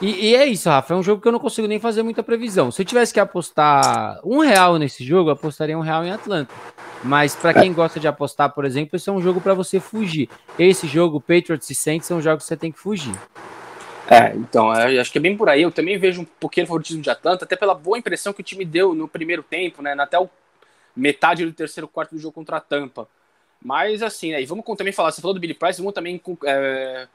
Speaker 2: E, e, é isso, Rafa. É um jogo que eu não consigo nem fazer muita previsão. Se eu tivesse que apostar um real nesse jogo, apostaria um real em Atlanta. Mas para quem gosta de apostar, por exemplo, esse é um jogo para você fugir. Esse jogo, Patriots e Saints, são jogos que você tem que fugir.
Speaker 1: É, então, acho que é bem por aí. Eu também vejo um pouquinho favoritismo de Atlanta, até pela boa impressão que o time deu no primeiro tempo, né? Até o metade do terceiro quarto do jogo contra a Tampa. Mas assim, né? E vamos também falar, você falou do Billy Price, vamos também é,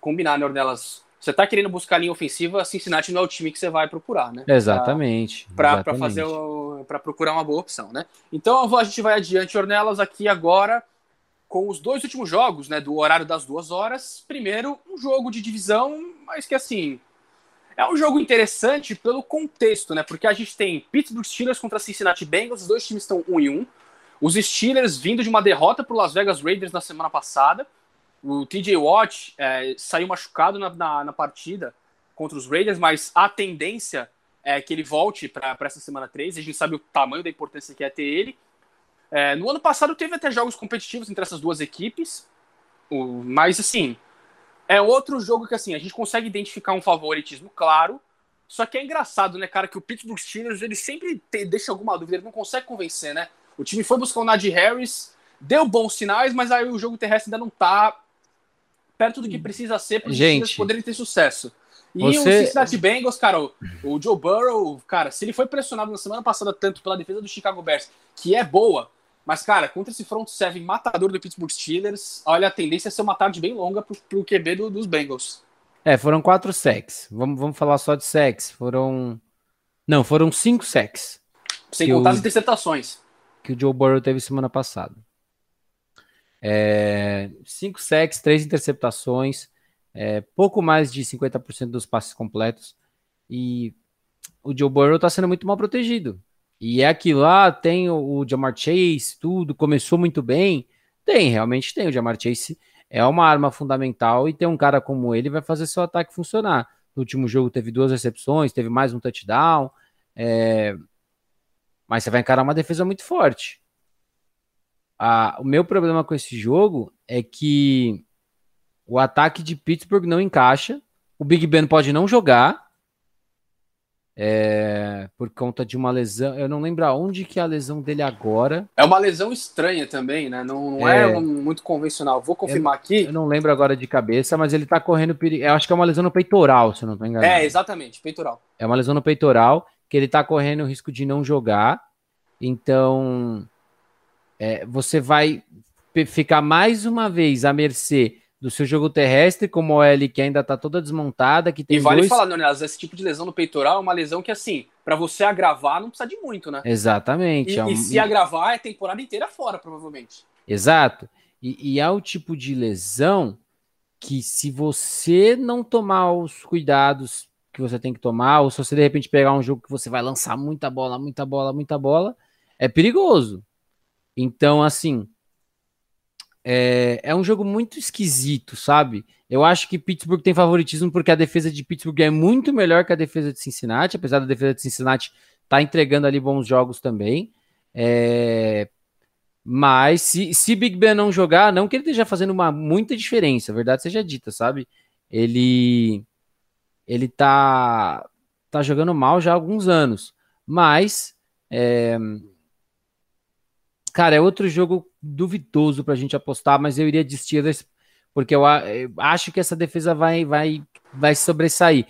Speaker 1: combinar, né, Ornelas? Você tá querendo buscar linha ofensiva, Cincinnati não é o time que você vai procurar, né?
Speaker 2: Exatamente.
Speaker 1: Para fazer para procurar uma boa opção, né? Então a gente vai adiante, Ornelas, aqui agora com os dois últimos jogos, né, do horário das duas horas. Primeiro, um jogo de divisão, mas que assim é um jogo interessante pelo contexto, né? Porque a gente tem Pittsburgh Steelers contra Cincinnati Bengals, os dois times estão 1 em 1. Os Steelers vindo de uma derrota para o Las Vegas Raiders na semana passada. O TJ Watt é, saiu machucado na, na, na, partida contra os Raiders, mas a tendência é que ele volte para essa semana 3. A gente sabe o tamanho da importância que é ter ele. É, no ano passado teve até jogos competitivos entre essas duas equipes, o, mas assim, é outro jogo que assim, a gente consegue identificar um favoritismo claro, só que é engraçado, né, cara, que o Pittsburgh Steelers, ele sempre te, deixa alguma dúvida, ele não consegue convencer, né? O time foi buscar o Najee Harris, deu bons sinais, mas aí o jogo terrestre ainda não tá perto do que precisa ser para os Steelers poderem ter sucesso. E você... o Cincinnati Bengals, cara, o, o Joe Burrow, cara, se ele foi pressionado na semana passada tanto pela defesa do Chicago Bears, que é boa, Mas, cara, contra esse front seven matador do Pittsburgh Steelers, olha, a tendência é ser uma tarde bem longa pro, pro QB do, dos Bengals.
Speaker 2: É, foram quatro sacks. Vamos, vamos falar só de sacks. Foram. Não, foram cinco sacks.
Speaker 1: Sem contar as interceptações.
Speaker 2: Que o Joe Burrow teve semana passada. É, cinco sacks, três interceptações, é, pouco mais de 50% dos passes completos. E o Joe Burrow tá sendo muito mal protegido. E é aquilo lá, tem o, o Jamar Chase, tudo, começou muito bem. Tem, realmente tem. O Jamar Chase é uma arma fundamental e ter um cara como ele vai fazer seu ataque funcionar. No último jogo teve duas recepções, teve mais um touchdown. É... Mas você vai encarar uma defesa muito forte. Ah, o meu problema com esse jogo é que o ataque de Pittsburgh não encaixa. O Big Ben pode não jogar é, por conta de uma lesão. Eu não lembro aonde que é a lesão dele agora.
Speaker 1: É uma lesão estranha também, né? Não, não é, é um, muito convencional. Vou confirmar
Speaker 2: eu,
Speaker 1: aqui.
Speaker 2: Eu não lembro agora de cabeça, mas ele tá correndo perigo. Eu acho que é uma lesão no peitoral, se eu não tô enganado.
Speaker 1: É, exatamente, peitoral.
Speaker 2: É uma lesão no peitoral que ele tá correndo o risco de não jogar. Então, é, você vai ficar mais uma vez à mercê do seu jogo terrestre, como a L que ainda está toda desmontada, que tem
Speaker 1: E vale
Speaker 2: dois...
Speaker 1: falar, Leonidas, esse tipo de lesão no peitoral é uma lesão que, assim, para você agravar não precisa de muito, né?
Speaker 2: Exatamente.
Speaker 1: E,
Speaker 2: é um...
Speaker 1: e se agravar, é temporada inteira fora, provavelmente.
Speaker 2: Exato. E, e é o tipo de lesão que se você não tomar os cuidados que você tem que tomar, ou se você de repente pegar um jogo que você vai lançar muita bola, muita bola, muita bola, é perigoso. Então, assim, é, é, um jogo muito esquisito, sabe? Eu acho que Pittsburgh tem favoritismo porque a defesa de Pittsburgh é muito melhor que a defesa de Cincinnati, apesar da defesa de Cincinnati estar tá entregando ali bons jogos também. É, mas se, se Big Ben não jogar, não que ele esteja fazendo uma muita diferença, a verdade seja dita, sabe? Ele ele tá tá jogando mal já há alguns anos, mas é, cara, é outro jogo duvidoso para a gente apostar, mas eu iria de Steelers, porque eu, eu, acho que essa defesa vai, vai, vai sobressair.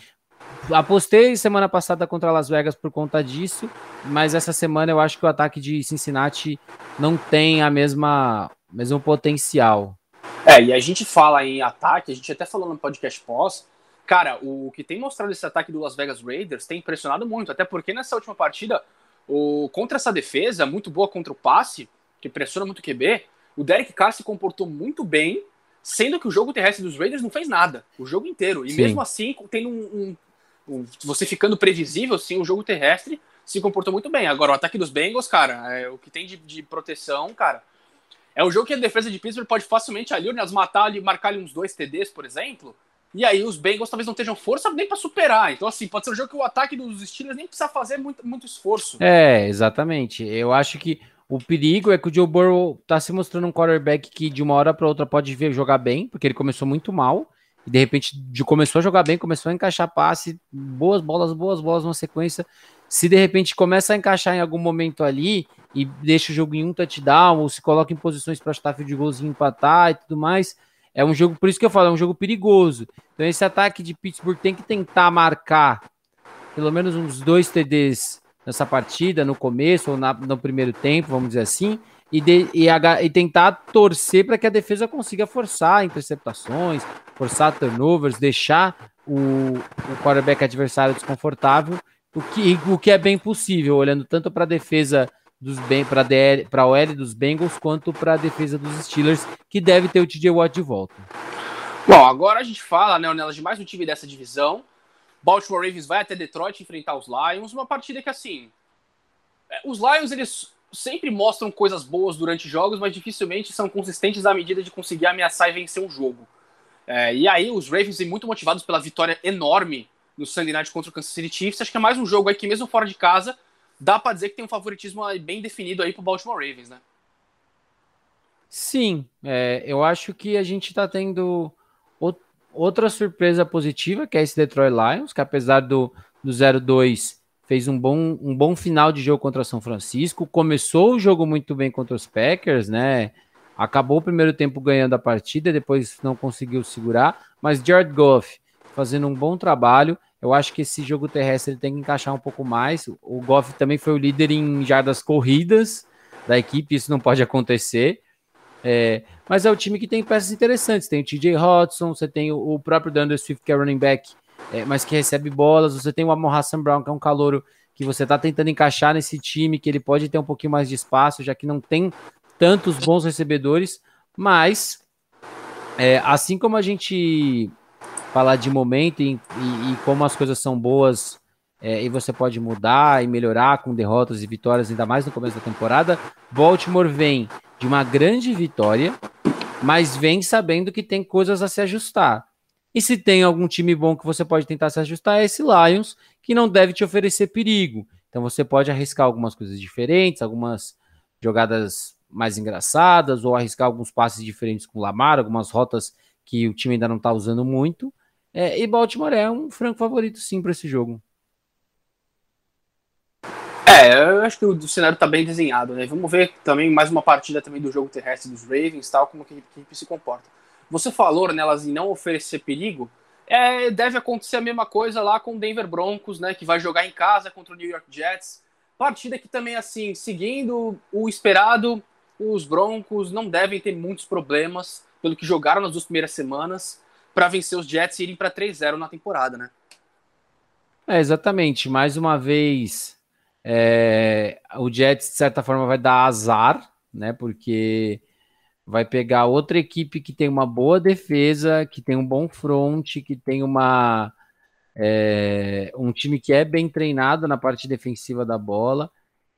Speaker 2: Apostei semana passada contra Las Vegas por conta disso, mas essa semana eu acho que o ataque de Cincinnati não tem a mesma mesmo potencial.
Speaker 1: É, e a gente fala em ataque, a gente até falou no podcast pós, cara, o que tem mostrado esse ataque do Las Vegas Raiders tem impressionado muito, até porque nessa última partida, o, contra essa defesa, muito boa contra o passe, que pressiona muito o QB, o Derek Carr se comportou muito bem, sendo que o jogo terrestre dos Raiders não fez nada, o jogo inteiro. E sim. mesmo assim, tendo um, um, um, você ficando previsível, sim, o jogo terrestre se comportou muito bem. Agora, o ataque dos Bengals, cara, é, o que tem de, de, proteção, cara, é um jogo que a defesa de Pittsburgh pode facilmente ali, né, matar ali, marcar ali uns dois TDs, por exemplo, e aí os Bengals talvez não tenham força nem para superar. Então, assim, pode ser um jogo que o ataque dos Steelers nem precisa fazer muito, muito esforço.
Speaker 2: É, exatamente. Eu acho que o perigo é que o Joe Burrow tá se mostrando um quarterback que de uma hora para outra pode ver jogar bem, porque ele começou muito mal e de repente de, começou a jogar bem, começou a encaixar passe, boas bolas, boas bolas na sequência. Se de repente começa a encaixar em algum momento ali e deixa o jogo em um touchdown ou se coloca em posições para chutar de golzinho empatar e tudo mais, é um jogo, por isso que eu falo, é um jogo perigoso. Então esse ataque de Pittsburgh tem que tentar marcar pelo menos uns dois TDs nessa partida, no começo ou na, no primeiro tempo, vamos dizer assim, e, de, e, e tentar torcer para que a defesa consiga forçar interceptações, forçar turnovers, deixar o, o quarterback adversário desconfortável, o que, o que é bem possível, olhando tanto para a defesa dos para a OL dos Bengals quanto para a defesa dos Steelers, que deve ter o TJ Watt de volta.
Speaker 1: Bom, agora a gente fala, né, de mais um time dessa divisão. Baltimore Ravens vai até Detroit enfrentar os Lions, uma partida que assim, é, os Lions eles sempre mostram coisas boas durante jogos, mas dificilmente são consistentes à medida de conseguir ameaçar e vencer um jogo. É, e aí os Ravens muito motivados pela vitória enorme no Sunday Night contra o Kansas City Chiefs, acho que é mais um jogo aí que mesmo fora de casa dá para dizer que tem um favoritismo bem definido aí pro Baltimore Ravens, né?
Speaker 2: Sim, é, eu acho que a gente está tendo Outra surpresa positiva, que é esse Detroit Lions, que apesar do, do 0-2, fez um bom, um bom final de jogo contra São Francisco. Começou o jogo muito bem contra os Packers, né? Acabou o primeiro tempo ganhando a partida, depois não conseguiu segurar. Mas Jared Goff fazendo um bom trabalho. Eu acho que esse jogo terrestre ele tem que encaixar um pouco mais. O Goff também foi o líder em jardas corridas, da equipe, isso não pode acontecer. É, mas é o time que tem peças interessantes. Tem o TJ Hodgson, você tem o, próprio Dunder Swift, que é running back, é, mas que recebe bolas. Você tem o Amon Hassan Brown, que é um calouro que você está tentando encaixar nesse time, que ele pode ter um pouquinho mais de espaço, já que não tem tantos bons recebedores. Mas, é, assim como a gente falar de momento e, e, e como as coisas são boas é, e você pode mudar e melhorar com derrotas e vitórias, ainda mais no começo da temporada. Baltimore vem de uma grande vitória, mas vem sabendo que tem coisas a se ajustar. E se tem algum time bom que você pode tentar se ajustar, é esse Lions, que não deve te oferecer perigo. Então você pode arriscar algumas coisas diferentes, algumas jogadas mais engraçadas, ou arriscar alguns passes diferentes com o Lamar, algumas rotas que o time ainda não está usando muito. É, e Baltimore é um franco favorito, sim, para esse jogo.
Speaker 1: É, eu acho que o, cenário tá bem desenhado, né? Vamos ver também mais uma partida também do jogo terrestre dos Ravens, tal, como que a equipe se comporta. Você falou, nelas em não oferecer perigo, é, deve acontecer a mesma coisa lá com o Denver Broncos, né? Que vai jogar em casa contra o New York Jets. Partida que também, assim, seguindo o esperado, os Broncos não devem ter muitos problemas, pelo que jogaram nas duas primeiras semanas, para vencer os Jets e irem para 3-0 na temporada, né?
Speaker 2: É, exatamente. Mais uma vez, é, o Jets, de certa forma, vai dar azar, né? Porque vai pegar outra equipe que tem uma boa defesa, que tem um bom front, que tem uma é, um time que é bem treinado na parte defensiva da bola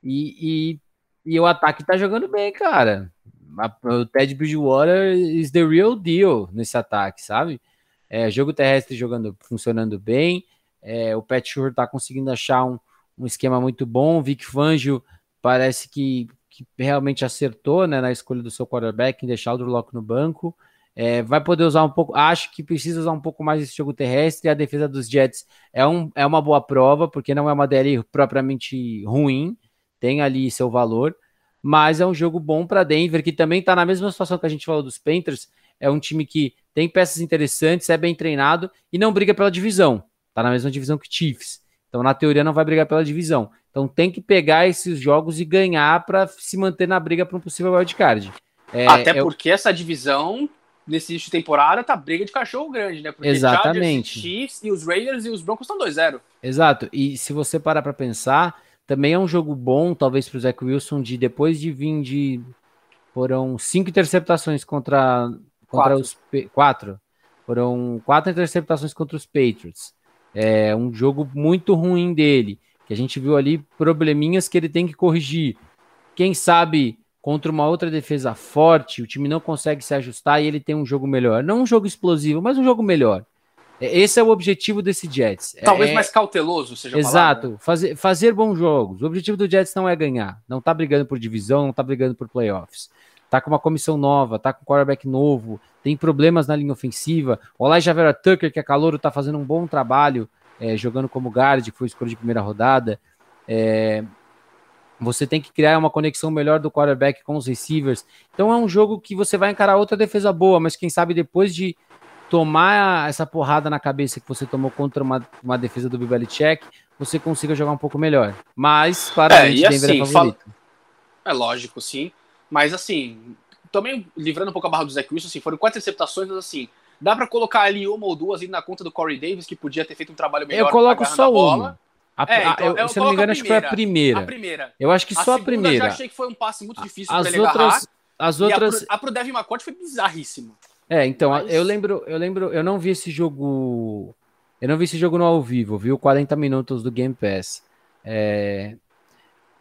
Speaker 2: e, e, e o ataque tá jogando bem, cara. O Ted Bridgewater is the real deal nesse ataque, sabe? É, jogo terrestre jogando, funcionando bem. É, o Pat Shur tá conseguindo achar um, um esquema muito bom. O Vic Fangio parece que, que realmente acertou né, na escolha do seu quarterback em deixar o Drew Locke no banco. É, vai poder usar um pouco, acho que precisa usar um pouco mais esse jogo terrestre. A defesa dos Jets é, um, é uma boa prova, porque não é uma DL propriamente ruim, tem ali seu valor, mas é um jogo bom para Denver, que também está na mesma situação que a gente falou dos Panthers. É um time que tem peças interessantes, é bem treinado e não briga pela divisão. Está na mesma divisão que Chiefs. Então, na teoria, não vai brigar pela divisão. Então, tem que pegar esses jogos e ganhar para se manter na briga para um possível wildcard.
Speaker 1: É, Até é... porque essa divisão, nesse início de temporada, tá briga de cachorro grande, né? Porque
Speaker 2: Exatamente.
Speaker 1: Chargers, Chiefs e os Raiders e os Broncos estão 2-0.
Speaker 2: Exato. E se você parar para pensar, também é um jogo bom, talvez, para o Zach Wilson, de depois de vir de. Foram cinco interceptações contra, contra quatro. os. Quatro. Foram quatro interceptações contra os Patriots. É um jogo muito ruim dele, que a gente viu ali probleminhas que ele tem que corrigir. Quem sabe contra uma outra defesa forte, o time não consegue se ajustar e ele tem um jogo melhor. Não um jogo explosivo, mas um jogo melhor. É, esse é o objetivo desse Jets.
Speaker 1: Talvez
Speaker 2: é...
Speaker 1: mais cauteloso, seja
Speaker 2: Exato. Né? Fazer, fazer bons jogos. O objetivo do Jets não é ganhar. Não tá brigando por divisão, não tá brigando por playoffs. Tá com uma comissão nova, tá com um quarterback novo, tem problemas na linha ofensiva. O Elijah Vera Tucker, que é calouro, tá fazendo um bom trabalho é, jogando como guard, que foi escolha de primeira rodada. É, você tem que criar uma conexão melhor do quarterback com os receivers. Então é um jogo que você vai encarar outra defesa boa, mas quem sabe depois de tomar essa porrada na cabeça que você tomou contra uma, uma defesa do Belichick, você consiga jogar um pouco melhor. Mas, claramente,
Speaker 1: é, Denver é assim, é favorito. Fala... É lógico, sim. Mas assim, também livrando um pouco a barra do Zach Wilson, assim, foram quatro interceptações, mas assim, dá para colocar ali uma ou duas na conta do Corey Davis, que podia ter feito um trabalho melhor.
Speaker 2: Eu coloco só uma. A, é, então, eu, eu se eu não me engano, acho que foi a primeira.
Speaker 1: A primeira.
Speaker 2: Eu acho que a só a primeira. Eu já
Speaker 1: achei que foi um passe muito difícil
Speaker 2: as pra ele outras, agarrar. As outras...
Speaker 1: a, pro, a pro Devin McCourt foi bizarríssima.
Speaker 2: É, então, Mas... eu lembro, eu lembro, eu não vi esse jogo. Eu não vi esse jogo no ao vivo, viu? 40 minutos do Game Pass. É,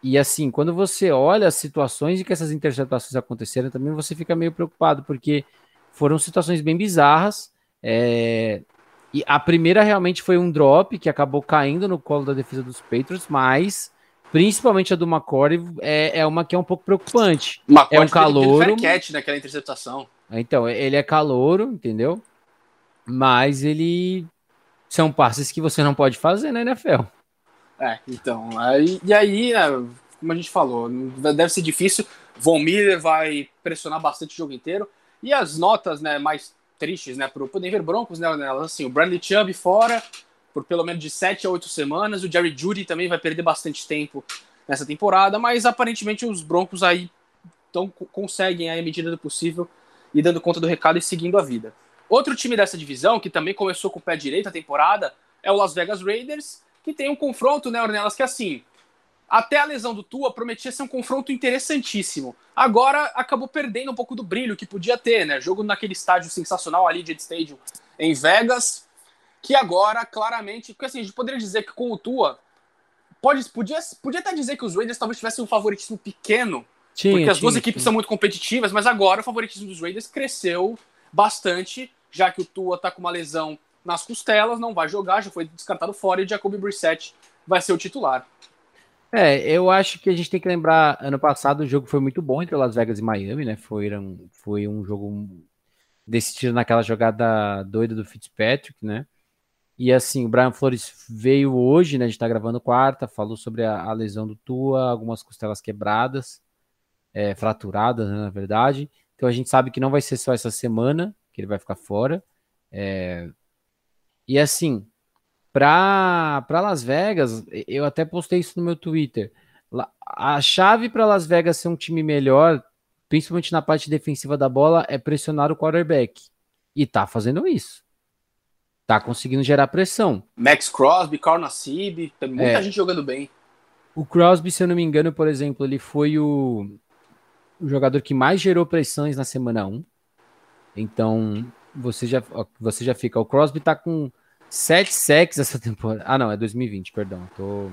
Speaker 2: e assim, quando você olha as situações em que essas interceptações aconteceram, também você fica meio preocupado, porque foram situações bem bizarras. É... E a primeira realmente foi um drop que acabou caindo no colo da defesa dos Patriots, mas principalmente a do McCory é, é uma que é um pouco preocupante. é um calouro.
Speaker 1: catch naquela interceptação.
Speaker 2: Então, ele é calouro, entendeu? Mas ele são passes que você não pode fazer na NFL.
Speaker 1: É, então, aí, e aí, né, como a gente falou, deve ser difícil. Von Miller vai pressionar bastante o jogo inteiro. E as notas, né, mais tristes, né, pro Denver Broncos, né, assim, o Bradley Chubb fora por pelo menos de 7 a 8 semanas, o Jerry Judy também vai perder bastante tempo nessa temporada, mas aparentemente os Broncos aí então conseguem, à medida do possível, ir dando conta do recado e seguindo a vida. Outro time dessa divisão, que também começou com o pé direito a temporada, é o Las Vegas Raiders, que tem um confronto, né, Ornelas, que assim, até a lesão do Tua prometia ser um confronto interessantíssimo. Agora acabou perdendo um pouco do brilho que podia ter, né? Jogo naquele estádio sensacional, ali, Jet Stadium, em Vegas, que agora, claramente, porque assim, a gente poderia dizer que com o Tua, pode, podia, podia até dizer que os Raiders talvez tivessem um favoritismo pequeno, tinha, porque as tinha, duas equipes tinha. são muito competitivas, mas agora o favoritismo dos Raiders cresceu bastante, já que o Tua tá com uma lesão nas costelas, não vai jogar, já foi descartado fora e o Jacoby Brissett vai ser o titular.
Speaker 2: É, eu acho que a gente tem que lembrar, ano passado o jogo foi muito bom entre Las Vegas e Miami, né? Foi, um, foi um jogo decidido naquela jogada doida do Fitzpatrick, né? E assim, o Brian Flores veio hoje, né? A gente tá gravando quarta, falou sobre a, a lesão do Tua, algumas costelas quebradas, é, fraturadas, né, na verdade. Então a gente sabe que não vai ser só essa semana que ele vai ficar fora. É... E assim, para Las Vegas, eu até postei isso no meu Twitter. A chave para Las Vegas ser um time melhor, principalmente na parte defensiva da bola, é pressionar o quarterback. E tá fazendo isso. Tá conseguindo gerar pressão.
Speaker 1: Max Crosby, Carl Nassib, tem muita é. gente jogando bem.
Speaker 2: O Crosby, se eu não me engano, por exemplo, ele foi o, o jogador que mais gerou pressões na semana 1. Então, você já, você já fica. O Crosby tá com Sete sacks essa (laughs) temporada. Ah, não, é 2020, perdão. Tô...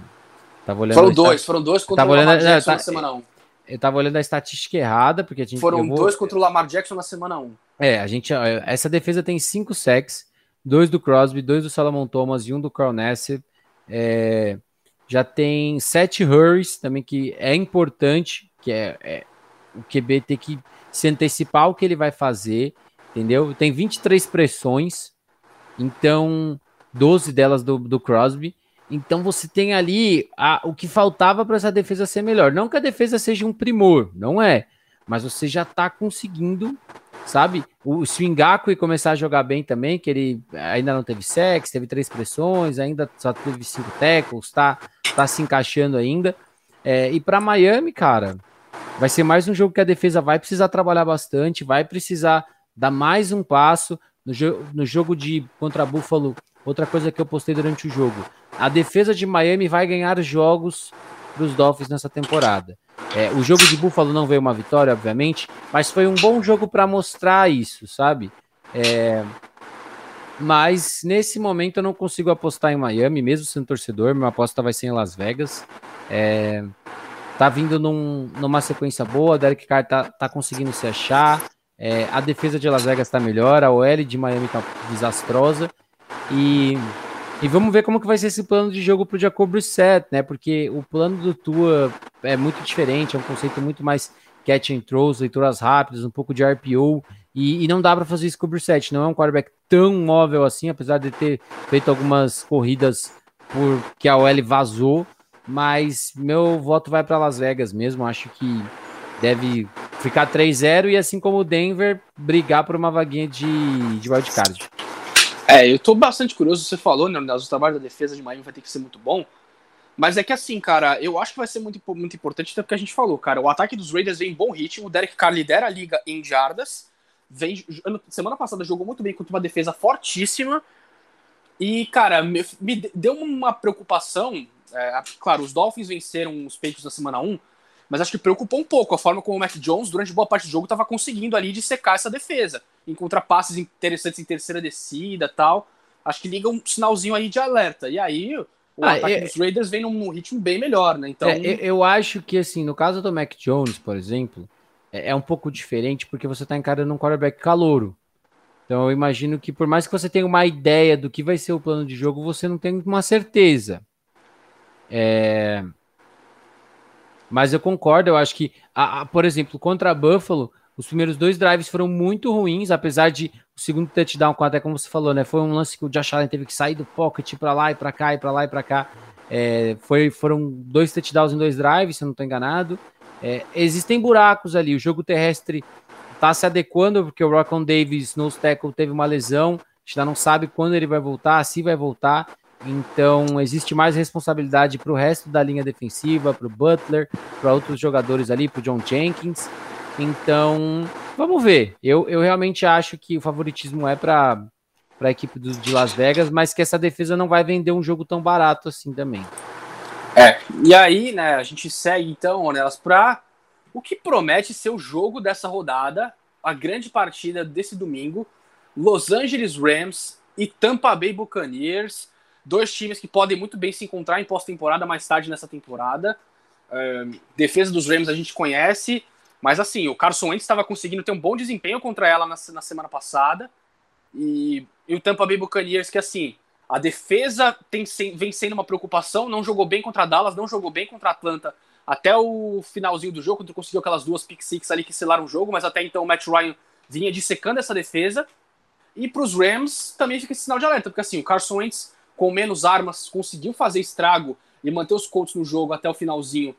Speaker 2: Tava olhando
Speaker 1: foram dois, estat... foram dois contra
Speaker 2: o Lamar olhando...
Speaker 1: Jackson
Speaker 2: tá...
Speaker 1: na semana 1.
Speaker 2: Eu tava olhando a estatística errada, porque a gente.
Speaker 1: Foram vou... dois contra o Lamar Jackson na semana 1.
Speaker 2: É, a gente. Essa defesa tem cinco sacks, dois do Crosby, dois do Salomon Thomas e um do Carl Nassib. É... Já tem sete hurries também, que é importante, que é, é o QB ter que se antecipar o que ele vai fazer, entendeu? Tem 23 pressões, então 12 delas do, do Crosby. Então você tem ali a, o que faltava para essa defesa ser melhor. Não que a defesa seja um primor, não é. Mas você já está conseguindo, sabe? O Swingaku e começar a jogar bem também, que ele ainda não teve sexo, teve três pressões, ainda só teve cinco tackles, tá, tá se encaixando ainda. É, e para Miami, cara, vai ser mais um jogo que a defesa vai precisar trabalhar bastante, vai precisar dar mais um passo. No, jo no jogo de contra Buffalo, Outra coisa que eu postei durante o jogo: a defesa de Miami vai ganhar jogos para os Dolphins nessa temporada. É, o jogo de Buffalo não veio uma vitória, obviamente, mas foi um bom jogo para mostrar isso, sabe? É, mas nesse momento eu não consigo apostar em Miami, mesmo sendo torcedor. Minha aposta vai ser em Las Vegas. É, tá vindo num, numa sequência boa. Derek Carr tá, tá conseguindo se achar. É, a defesa de Las Vegas tá melhor. A OL de Miami tá desastrosa. E, e vamos ver como que vai ser esse plano de jogo para o Jacob Brissett, né? Porque o plano do Tua é muito diferente, é um conceito muito mais catch and throws, leituras rápidas, um pouco de RPO, e, e não dá para fazer isso com o Brissett. Não é um quarterback tão móvel assim, apesar de ter feito algumas corridas por que a OL vazou, mas meu voto vai para Las Vegas mesmo. Acho que deve ficar 3-0 e assim como o Denver brigar por uma vaguinha de, de wildcard.
Speaker 1: É, eu tô bastante curioso, você falou, né, o trabalho da defesa de Miami vai ter que ser muito bom, mas é que assim, cara, eu acho que vai ser muito, muito importante, até porque a gente falou, cara, o ataque dos Raiders vem em bom ritmo, o Derek Carr lidera a liga em jardas, vem, semana passada jogou muito bem contra uma defesa fortíssima, e, cara, me, me deu uma preocupação, é, claro, os Dolphins venceram os Patriots na semana 1, mas acho que preocupou um pouco a forma como o Mac Jones, durante boa parte do jogo, estava conseguindo ali secar essa defesa. Encontrar passes interessantes em terceira descida tal. Acho que liga um sinalzinho aí de alerta. E aí o ah, ataque é, dos Raiders vem num, ritmo bem melhor, né? Então...
Speaker 2: É, eu acho que, assim, no caso do Mac Jones, por exemplo, é, é um pouco diferente porque você está encarando um quarterback calouro. Então eu imagino que por mais que você tenha uma ideia do que vai ser o plano de jogo, você não tem uma certeza. É... Mas eu concordo, eu acho que, a, a, por exemplo, contra a Buffalo, os primeiros dois drives foram muito ruins, apesar de o segundo touchdown, até como você falou, né? Foi um lance que o Josh Allen teve que sair do pocket para lá e para cá, e para lá e para cá. É, foi, foram dois touchdowns em dois drives, se eu não estou enganado. É, existem buracos ali, o jogo terrestre está se adequando, porque o Rockon Davis no tackle teve uma lesão, a gente ainda não sabe quando ele vai voltar, se vai voltar. Então, existe mais responsabilidade para o resto da linha defensiva, para o Butler, para outros jogadores ali, para o John Jenkins. Então, vamos ver. Eu, eu realmente acho que o favoritismo é para a equipe do, de Las Vegas, mas que essa defesa não vai vender um jogo tão barato assim também.
Speaker 1: É, e aí, né, a gente segue então, Ornelas, para o que promete ser o jogo dessa rodada, a grande partida desse domingo, Los Angeles Rams e Tampa Bay Buccaneers, dois times que podem muito bem se encontrar em pós-temporada mais tarde nessa temporada. defesa dos Rams a gente conhece, mas assim, o Carson Wentz estava conseguindo ter um bom desempenho contra ela na, na semana passada. E, e, o Tampa Bay Buccaneers, que assim, a defesa tem, vem sendo uma preocupação, não jogou bem contra Dallas, não jogou bem contra Atlanta até o finalzinho do jogo, quando conseguiu aquelas duas pick six ali que selaram o jogo, mas até então o Matt Ryan vinha dissecando essa defesa. E para os Rams também fica esse sinal de alerta, porque assim, o Carson Wentz com menos armas conseguiu fazer estrago e manter os Colts no jogo até o finalzinho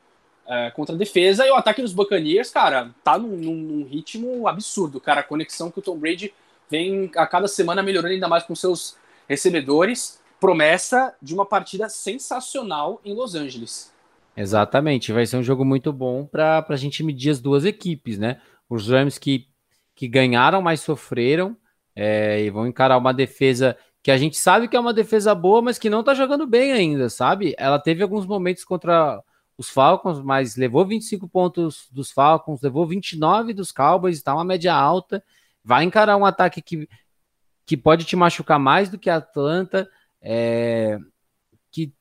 Speaker 1: é, contra a defesa. E o ataque dos Buccaneers, cara, tá num, num, ritmo absurdo, cara. A conexão que o Tom Brady vem a cada semana melhorando ainda mais com seus recebedores. Promessa de uma partida sensacional em Los Angeles.
Speaker 2: Exatamente, vai ser um jogo muito bom para a gente medir as duas equipes, né? Os Rams que, que ganharam, mas sofreram, é, e vão encarar uma defesa que a gente sabe que é uma defesa boa, mas que não está jogando bem ainda, sabe? Ela teve alguns momentos contra os Falcons, mas levou 25 pontos dos Falcons, levou 29 dos Cowboys, está uma média alta. Vai encarar um ataque que, que pode te machucar mais do que a Atlanta, é, que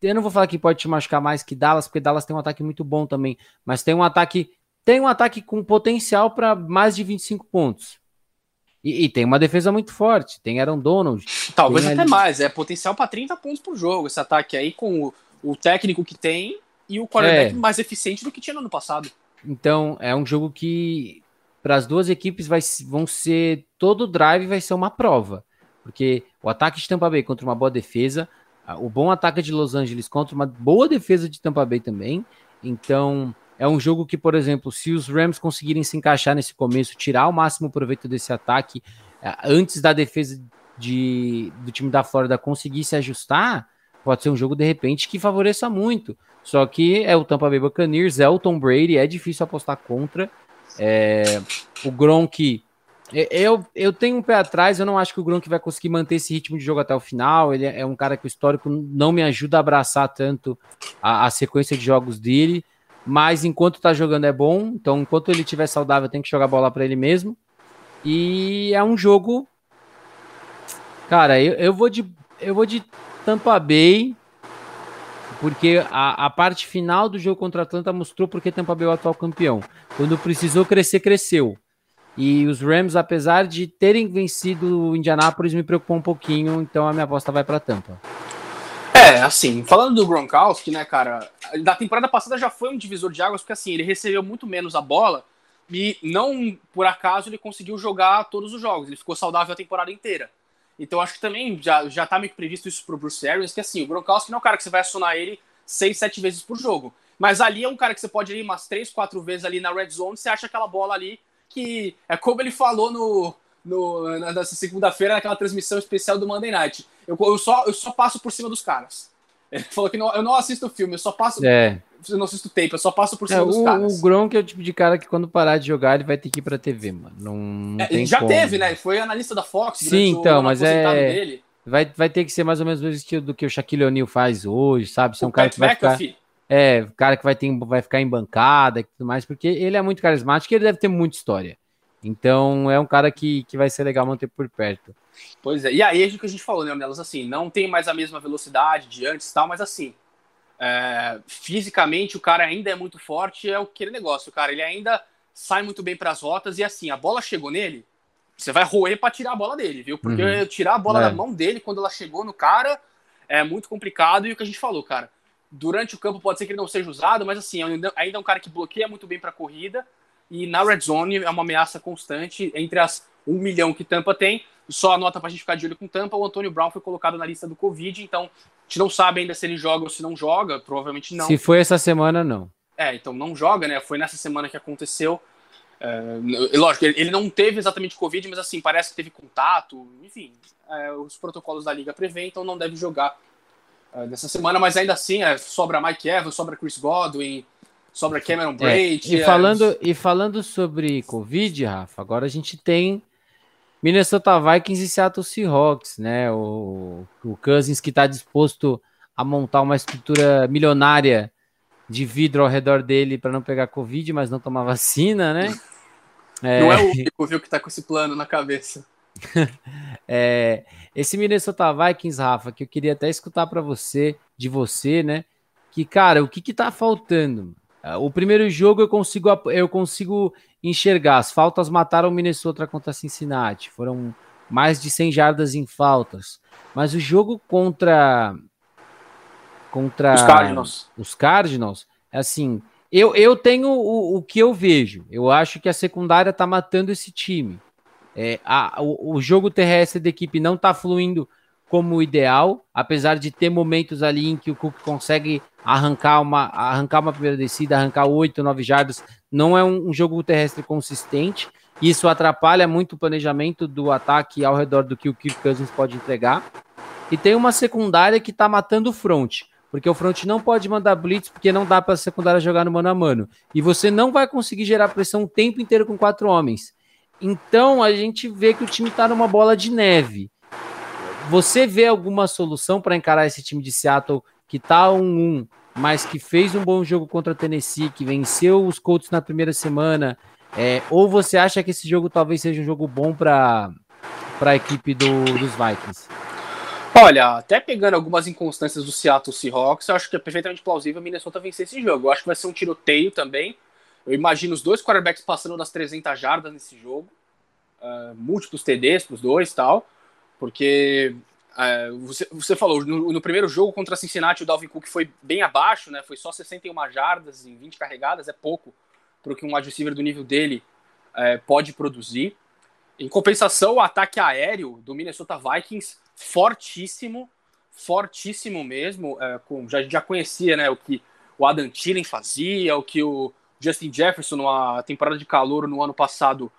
Speaker 2: eu não vou falar que pode te machucar mais que Dallas, porque Dallas tem um ataque muito bom também, mas tem um ataque tem um ataque com potencial para mais de 25 pontos. E, e, tem uma defesa muito forte. Tem Aaron Donald.
Speaker 1: Talvez até ali... mais. É potencial para 30 pontos por jogo esse ataque aí, com o, o técnico que tem e o quarterback é. mais eficiente do que tinha no ano passado.
Speaker 2: Então, é um jogo que para as duas equipes vai, vão ser. Todo drive vai ser uma prova. Porque o ataque de Tampa Bay contra uma boa defesa, o bom ataque de Los Angeles contra uma boa defesa de Tampa Bay também. Então, é um jogo que, por exemplo, se os Rams conseguirem se encaixar nesse começo, tirar o máximo proveito desse ataque, é, antes da defesa de, do time da Flórida conseguir se ajustar, pode ser um jogo de repente que favoreça muito. Só que é o Tampa Bay Buccaneers, é o Tom Brady, é difícil apostar contra. É, o Gronk, eu, eu tenho um pé atrás, eu não acho que o Gronk vai conseguir manter esse ritmo de jogo até o final. Ele é um cara que o histórico não me ajuda a abraçar tanto a, a sequência de jogos dele mas enquanto tá jogando é bom, então enquanto ele estiver saudável tem que jogar bola para ele mesmo. E é um jogo Cara, eu, eu vou de eu vou de Tampa Bay porque a, a parte final do jogo contra a Atlanta mostrou porque Tampa Bay é o atual campeão. Quando precisou crescer, cresceu. E os Rams, apesar de terem vencido o Indianapolis, me preocupou um pouquinho, então a minha aposta vai para Tampa.
Speaker 1: É, assim, falando do Gronkowski, né, cara, da temporada passada já foi um divisor de águas, porque assim, ele recebeu muito menos a bola e não por acaso ele conseguiu jogar todos os jogos, ele ficou saudável a temporada inteira. Então acho que também já, já tá meio que previsto isso pro Bruce Arians, que assim, o Gronkowski não é um cara que você vai acionar ele seis, sete vezes por jogo. Mas ali é um cara que você pode ir umas três, quatro vezes ali na red zone, você acha aquela bola ali que é como ele falou no, no, nessa segunda-feira, naquela transmissão especial do Monday Night. Eu, eu, só, eu só passo por cima dos caras. (laughs) Ele falou que não, eu não assisto filme, eu só passo.
Speaker 2: É.
Speaker 1: Eu não assisto tape, eu só passo por cima é, dos
Speaker 2: o,
Speaker 1: caras.
Speaker 2: O Gronk é o tipo de cara que quando parar de jogar, ele vai ter que ir pra TV, mano. Não, não é,
Speaker 1: já
Speaker 2: como.
Speaker 1: teve, né? Foi analista da Fox.
Speaker 2: Sim, então, mas é. Dele. Vai, vai ter que ser mais ou menos o estilo do que o Shaquille O'Neal faz hoje, sabe? Ser um cara que vai ficar. É, cara que vai, ter, vai ficar em bancada e tudo mais, porque ele é muito carismático e ele deve ter muita história. Então é um cara que, que vai ser legal manter por perto.
Speaker 1: Pois é, e aí é o que a gente falou, né, Nelas? Assim, não tem mais a mesma velocidade de antes tal, mas assim, é, fisicamente o cara ainda é muito forte, é aquele negócio, cara, ele ainda sai muito bem para as rotas e assim, a bola chegou nele, você vai roer para tirar a bola dele, viu? Porque uhum. tirar a bola é. da mão dele quando ela chegou no cara é muito complicado e o que a gente falou, cara, durante o campo pode ser que ele não seja usado, mas assim, ainda é um cara que bloqueia muito bem para corrida e na red zone é uma ameaça constante entre as um milhão que Tampa tem. Só a nota para a gente ficar de olho com Tampa, o Antônio Brown foi colocado na lista do Covid, então a gente não sabe ainda se ele joga ou se não joga, provavelmente não.
Speaker 2: Se foi essa semana, não.
Speaker 1: É, então não joga, né? Foi nessa semana que aconteceu. É, lógico, ele não teve exatamente Covid, mas assim, parece que teve contato, enfim, é, os protocolos da liga prevê, então não deve jogar é, nessa semana, mas ainda assim, é, sobra Mike Evans, sobra Chris Godwin, sobra Cameron Braid.
Speaker 2: É, e, falando, e falando sobre Covid, Rafa, agora a gente tem Minnesota Vikings e Seattle Seahawks, né? O, o Cousins que está disposto a montar uma estrutura milionária de vidro ao redor dele para não pegar Covid, mas não tomar (laughs) vacina, né?
Speaker 1: É... Não é o único, viu, que está com esse plano na cabeça. (laughs)
Speaker 2: é, esse Minnesota Vikings, Rafa, que eu queria até escutar para você, de você, né? Que, cara, o que que tá faltando? O primeiro jogo eu consigo, eu consigo enxergar. As faltas mataram o Minnesota contra Cincinnati. Foram mais de 100 jardas em faltas. Mas o jogo contra contra
Speaker 1: os Cardinals,
Speaker 2: os Cardinals assim, eu, eu tenho o, o que eu vejo. Eu acho que a secundária tá matando esse time. É, a, o, o, jogo terrestre da equipe não está fluindo como o ideal, apesar de ter momentos ali em que o Cook consegue arrancar uma, arrancar uma primeira descida, arrancar oito, nove jardas, não é um, um, jogo terrestre consistente. Isso atrapalha muito o planejamento do ataque ao redor do que o Kirk Cousins pode entregar. E tem uma secundária que está matando o front, porque o front não pode mandar blitz, porque não dá para a secundária jogar no mano a mano. E você não vai conseguir gerar pressão o tempo inteiro com quatro homens. Então a gente vê que o time está numa bola de neve. Você vê alguma solução para encarar esse time de Seattle que está 1-1, mas que fez um bom jogo contra a Tennessee, que venceu os Colts na primeira semana? É, ou você acha que esse jogo talvez seja um jogo bom para a equipe do, dos Vikings?
Speaker 1: Olha, até pegando algumas inconstâncias do Seattle Seahawks, eu acho que é perfeitamente plausível a Minnesota vencer esse jogo. Eu acho que vai ser um tiroteio também. Eu imagino os dois quarterbacks passando das 300 jardas nesse jogo. Uh, múltiplos TDs para os dois tal. Porque uh, você, você falou, no, no, primeiro jogo contra Cincinnati, o Dalvin Cook foi bem abaixo, né? Foi só 61 jardas em 20 carregadas, é pouco para o que um wide receiver do nível dele uh, pode produzir. Em compensação, o ataque aéreo do Minnesota Vikings, fortíssimo, fortíssimo mesmo. com, já, já conhecia né, o que o Adam Thielen fazia, o que o Justin Jefferson, numa temporada de calor no ano passado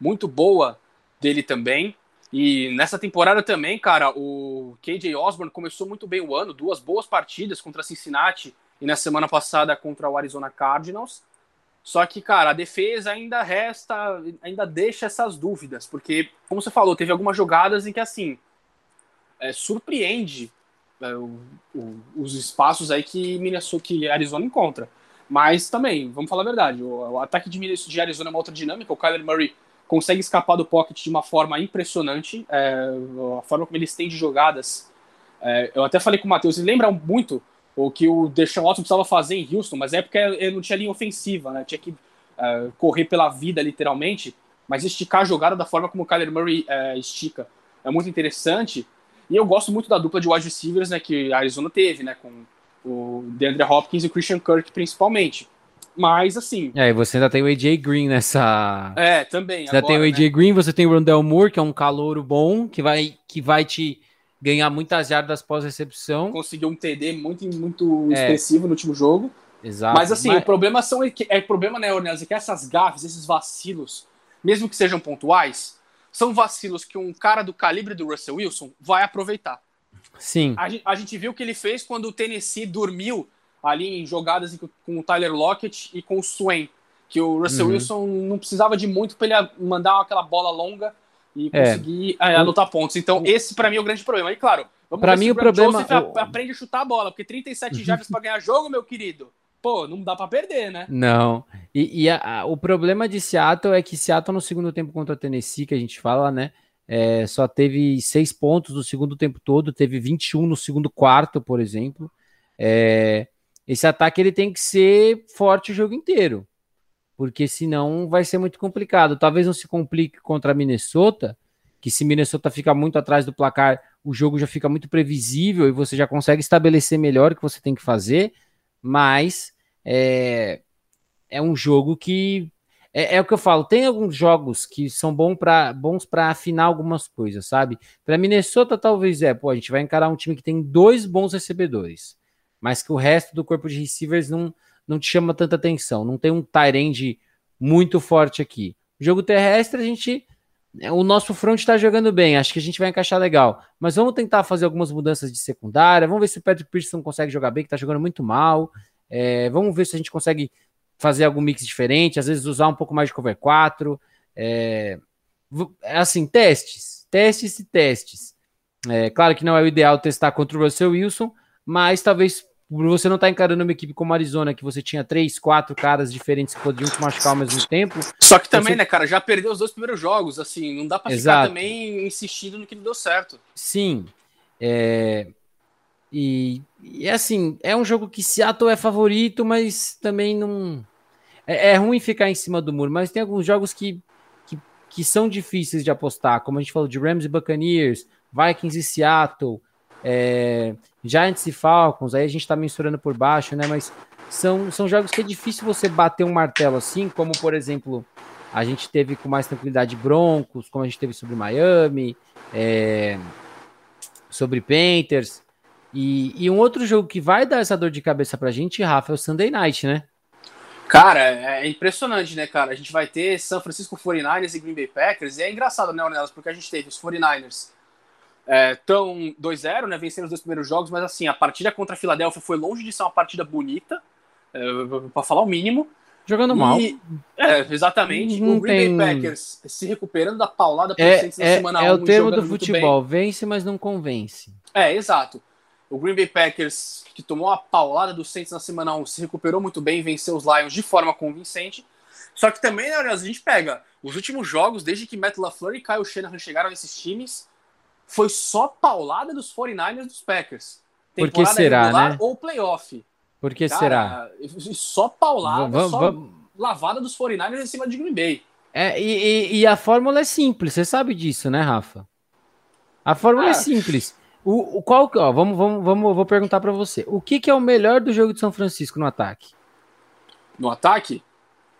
Speaker 1: muito boa dele também. E nessa temporada também, cara, o KJ Osborne começou muito bem o ano, duas boas partidas contra Cincinnati e na semana passada contra o Arizona Cardinals. Só que, cara, a defesa ainda resta, ainda deixa essas dúvidas, porque, como você falou, teve algumas jogadas em que, assim, é, surpreende é, o, o, os espaços aí que Minnesota, que Arizona encontra. Mas também, vamos falar a verdade, o, o ataque de, de Arizona é uma outra dinâmica. O Kyler Murray consegue escapar do pocket de uma forma impressionante. É, a forma como ele estende jogadas. É, eu até falei com o Matheus, ele lembra muito o que o Deshaun Watson precisava fazer em Houston, mas é porque ele não tinha linha ofensiva, né? Tinha que é, correr pela vida, literalmente, mas esticar a jogada da forma como o Kyler Murray é, estica. É muito interessante. E eu gosto muito da dupla de wide receivers né, que a Arizona teve, né? Com o DeAndre Hopkins e o Christian Kirk principalmente. Mas assim.
Speaker 2: É, e você ainda tem o AJ Green nessa.
Speaker 1: É, também.
Speaker 2: Você agora, ainda tem o AJ né? Green, você tem o Rondell Moore, que é um calouro bom, que vai, que vai te ganhar muitas jardas pós-recepção.
Speaker 1: Conseguiu um TD muito, muito é. expressivo no último jogo.
Speaker 2: Exato.
Speaker 1: Mas assim, mas... o problema são. É problema, né, Ornelas, é que essas gafes, esses vacilos, mesmo que sejam pontuais, são vacilos que um cara do calibre do Russell Wilson vai aproveitar.
Speaker 2: Sim.
Speaker 1: A, a gente viu o que ele fez quando o Tennessee dormiu ali em jogadas com o Tyler Lockett e com o Swain, que o Russell uhum. Wilson não precisava de muito para ele mandar aquela bola longa e é. conseguir é. anotar pontos. Então, esse para mim é o grande problema. E claro,
Speaker 2: vamos para mim o, o problema
Speaker 1: Joseph aprende a chutar a bola, porque 37 jardas para ganhar jogo, meu querido. Pô, não dá para perder, né?
Speaker 2: Não. E, e a, a, o problema de Seattle é que Seattle no segundo tempo contra o Tennessee, que a gente fala, né? É, só teve seis pontos no segundo tempo todo, teve 21 no segundo quarto, por exemplo. É, esse ataque ele tem que ser forte o jogo inteiro, porque senão vai ser muito complicado. Talvez não se complique contra a Minnesota, que se Minnesota fica muito atrás do placar, o jogo já fica muito previsível e você já consegue estabelecer melhor o que você tem que fazer, mas é, é um jogo que é, é, o que eu falo, tem alguns jogos que são bom pra, bons para afinar algumas coisas, sabe? Para Minnesota, talvez é, pô, a gente vai encarar um time que tem dois bons recebedores, mas que o resto do corpo de receivers não, não te chama tanta atenção, não tem um tight muito forte aqui. Jogo terrestre, a gente. O nosso front está jogando bem, acho que a gente vai encaixar legal. Mas vamos tentar fazer algumas mudanças de secundária. Vamos ver se o Patrick Pearson consegue jogar bem, que está jogando muito mal. É, vamos ver se a gente consegue fazer algum mix diferente, às vezes usar um pouco mais de cover 4. É, é assim, testes, testes e testes. É, claro que não é o ideal testar contra o Russell Wilson, mas talvez você não está encarando uma equipe como a Arizona, que você tinha três, quatro caras diferentes que poderiam te machucar ao mesmo tempo.
Speaker 1: Só que também, você... né, cara, já perdeu os dois primeiros jogos, assim, não dá para ficar também insistindo no que não deu certo.
Speaker 2: Sim. É... E, e assim, é um jogo que Seattle é favorito, mas também não. É, é ruim ficar em cima do muro, mas tem alguns jogos que, que, que são difíceis de apostar, como a gente falou de Rams e Buccaneers, Vikings e Seattle é, Giants e Falcons, aí a gente tá mensurando por baixo, né? Mas são, são jogos que é difícil você bater um martelo assim, como por exemplo, a gente teve com mais tranquilidade Broncos, como a gente teve sobre Miami, é, sobre Panthers. E, e, um outro jogo que vai dar essa dor de cabeça pra gente, Rafa, é o Sunday Night, né?
Speaker 1: Cara, é impressionante, né, cara? A gente vai ter São Francisco 49ers e Green Bay Packers, e é engraçado, né, Ornelas, porque a gente teve os 49ers Estão é, 2-0, né? Vencendo os dois primeiros jogos, mas assim, a partida contra a Filadélfia foi longe de ser uma partida bonita, é, para falar o mínimo.
Speaker 2: Jogando e, mal.
Speaker 1: É, exatamente. Não o Green tem... Bay Packers se recuperando da paulada
Speaker 2: por é, na é, semana É 1, o termo do futebol, vence, mas não convence.
Speaker 1: É, exato. O Green Bay Packers, que tomou a paulada do Saints na semana 1, se recuperou muito bem, venceu os Lions de forma convincente. Só que também, né, a gente pega os últimos jogos, desde que Matt LaFleur e Kyle Shanahan chegaram nesses times, foi só paulada dos 49ers dos Packers.
Speaker 2: Por que será, né?
Speaker 1: Ou playoff.
Speaker 2: Por que Cara, será?
Speaker 1: Só paulada, vamos, só vamos... lavada dos 49ers em cima de Green Bay.
Speaker 2: É, e, e, a fórmula é simples, você sabe disso, né, Rafa? A fórmula é ah. é simples. O, o qual, ó, vamos, vamos, vamos, vou perguntar para você. O que, que é o melhor do jogo de São Francisco no ataque?
Speaker 1: No ataque?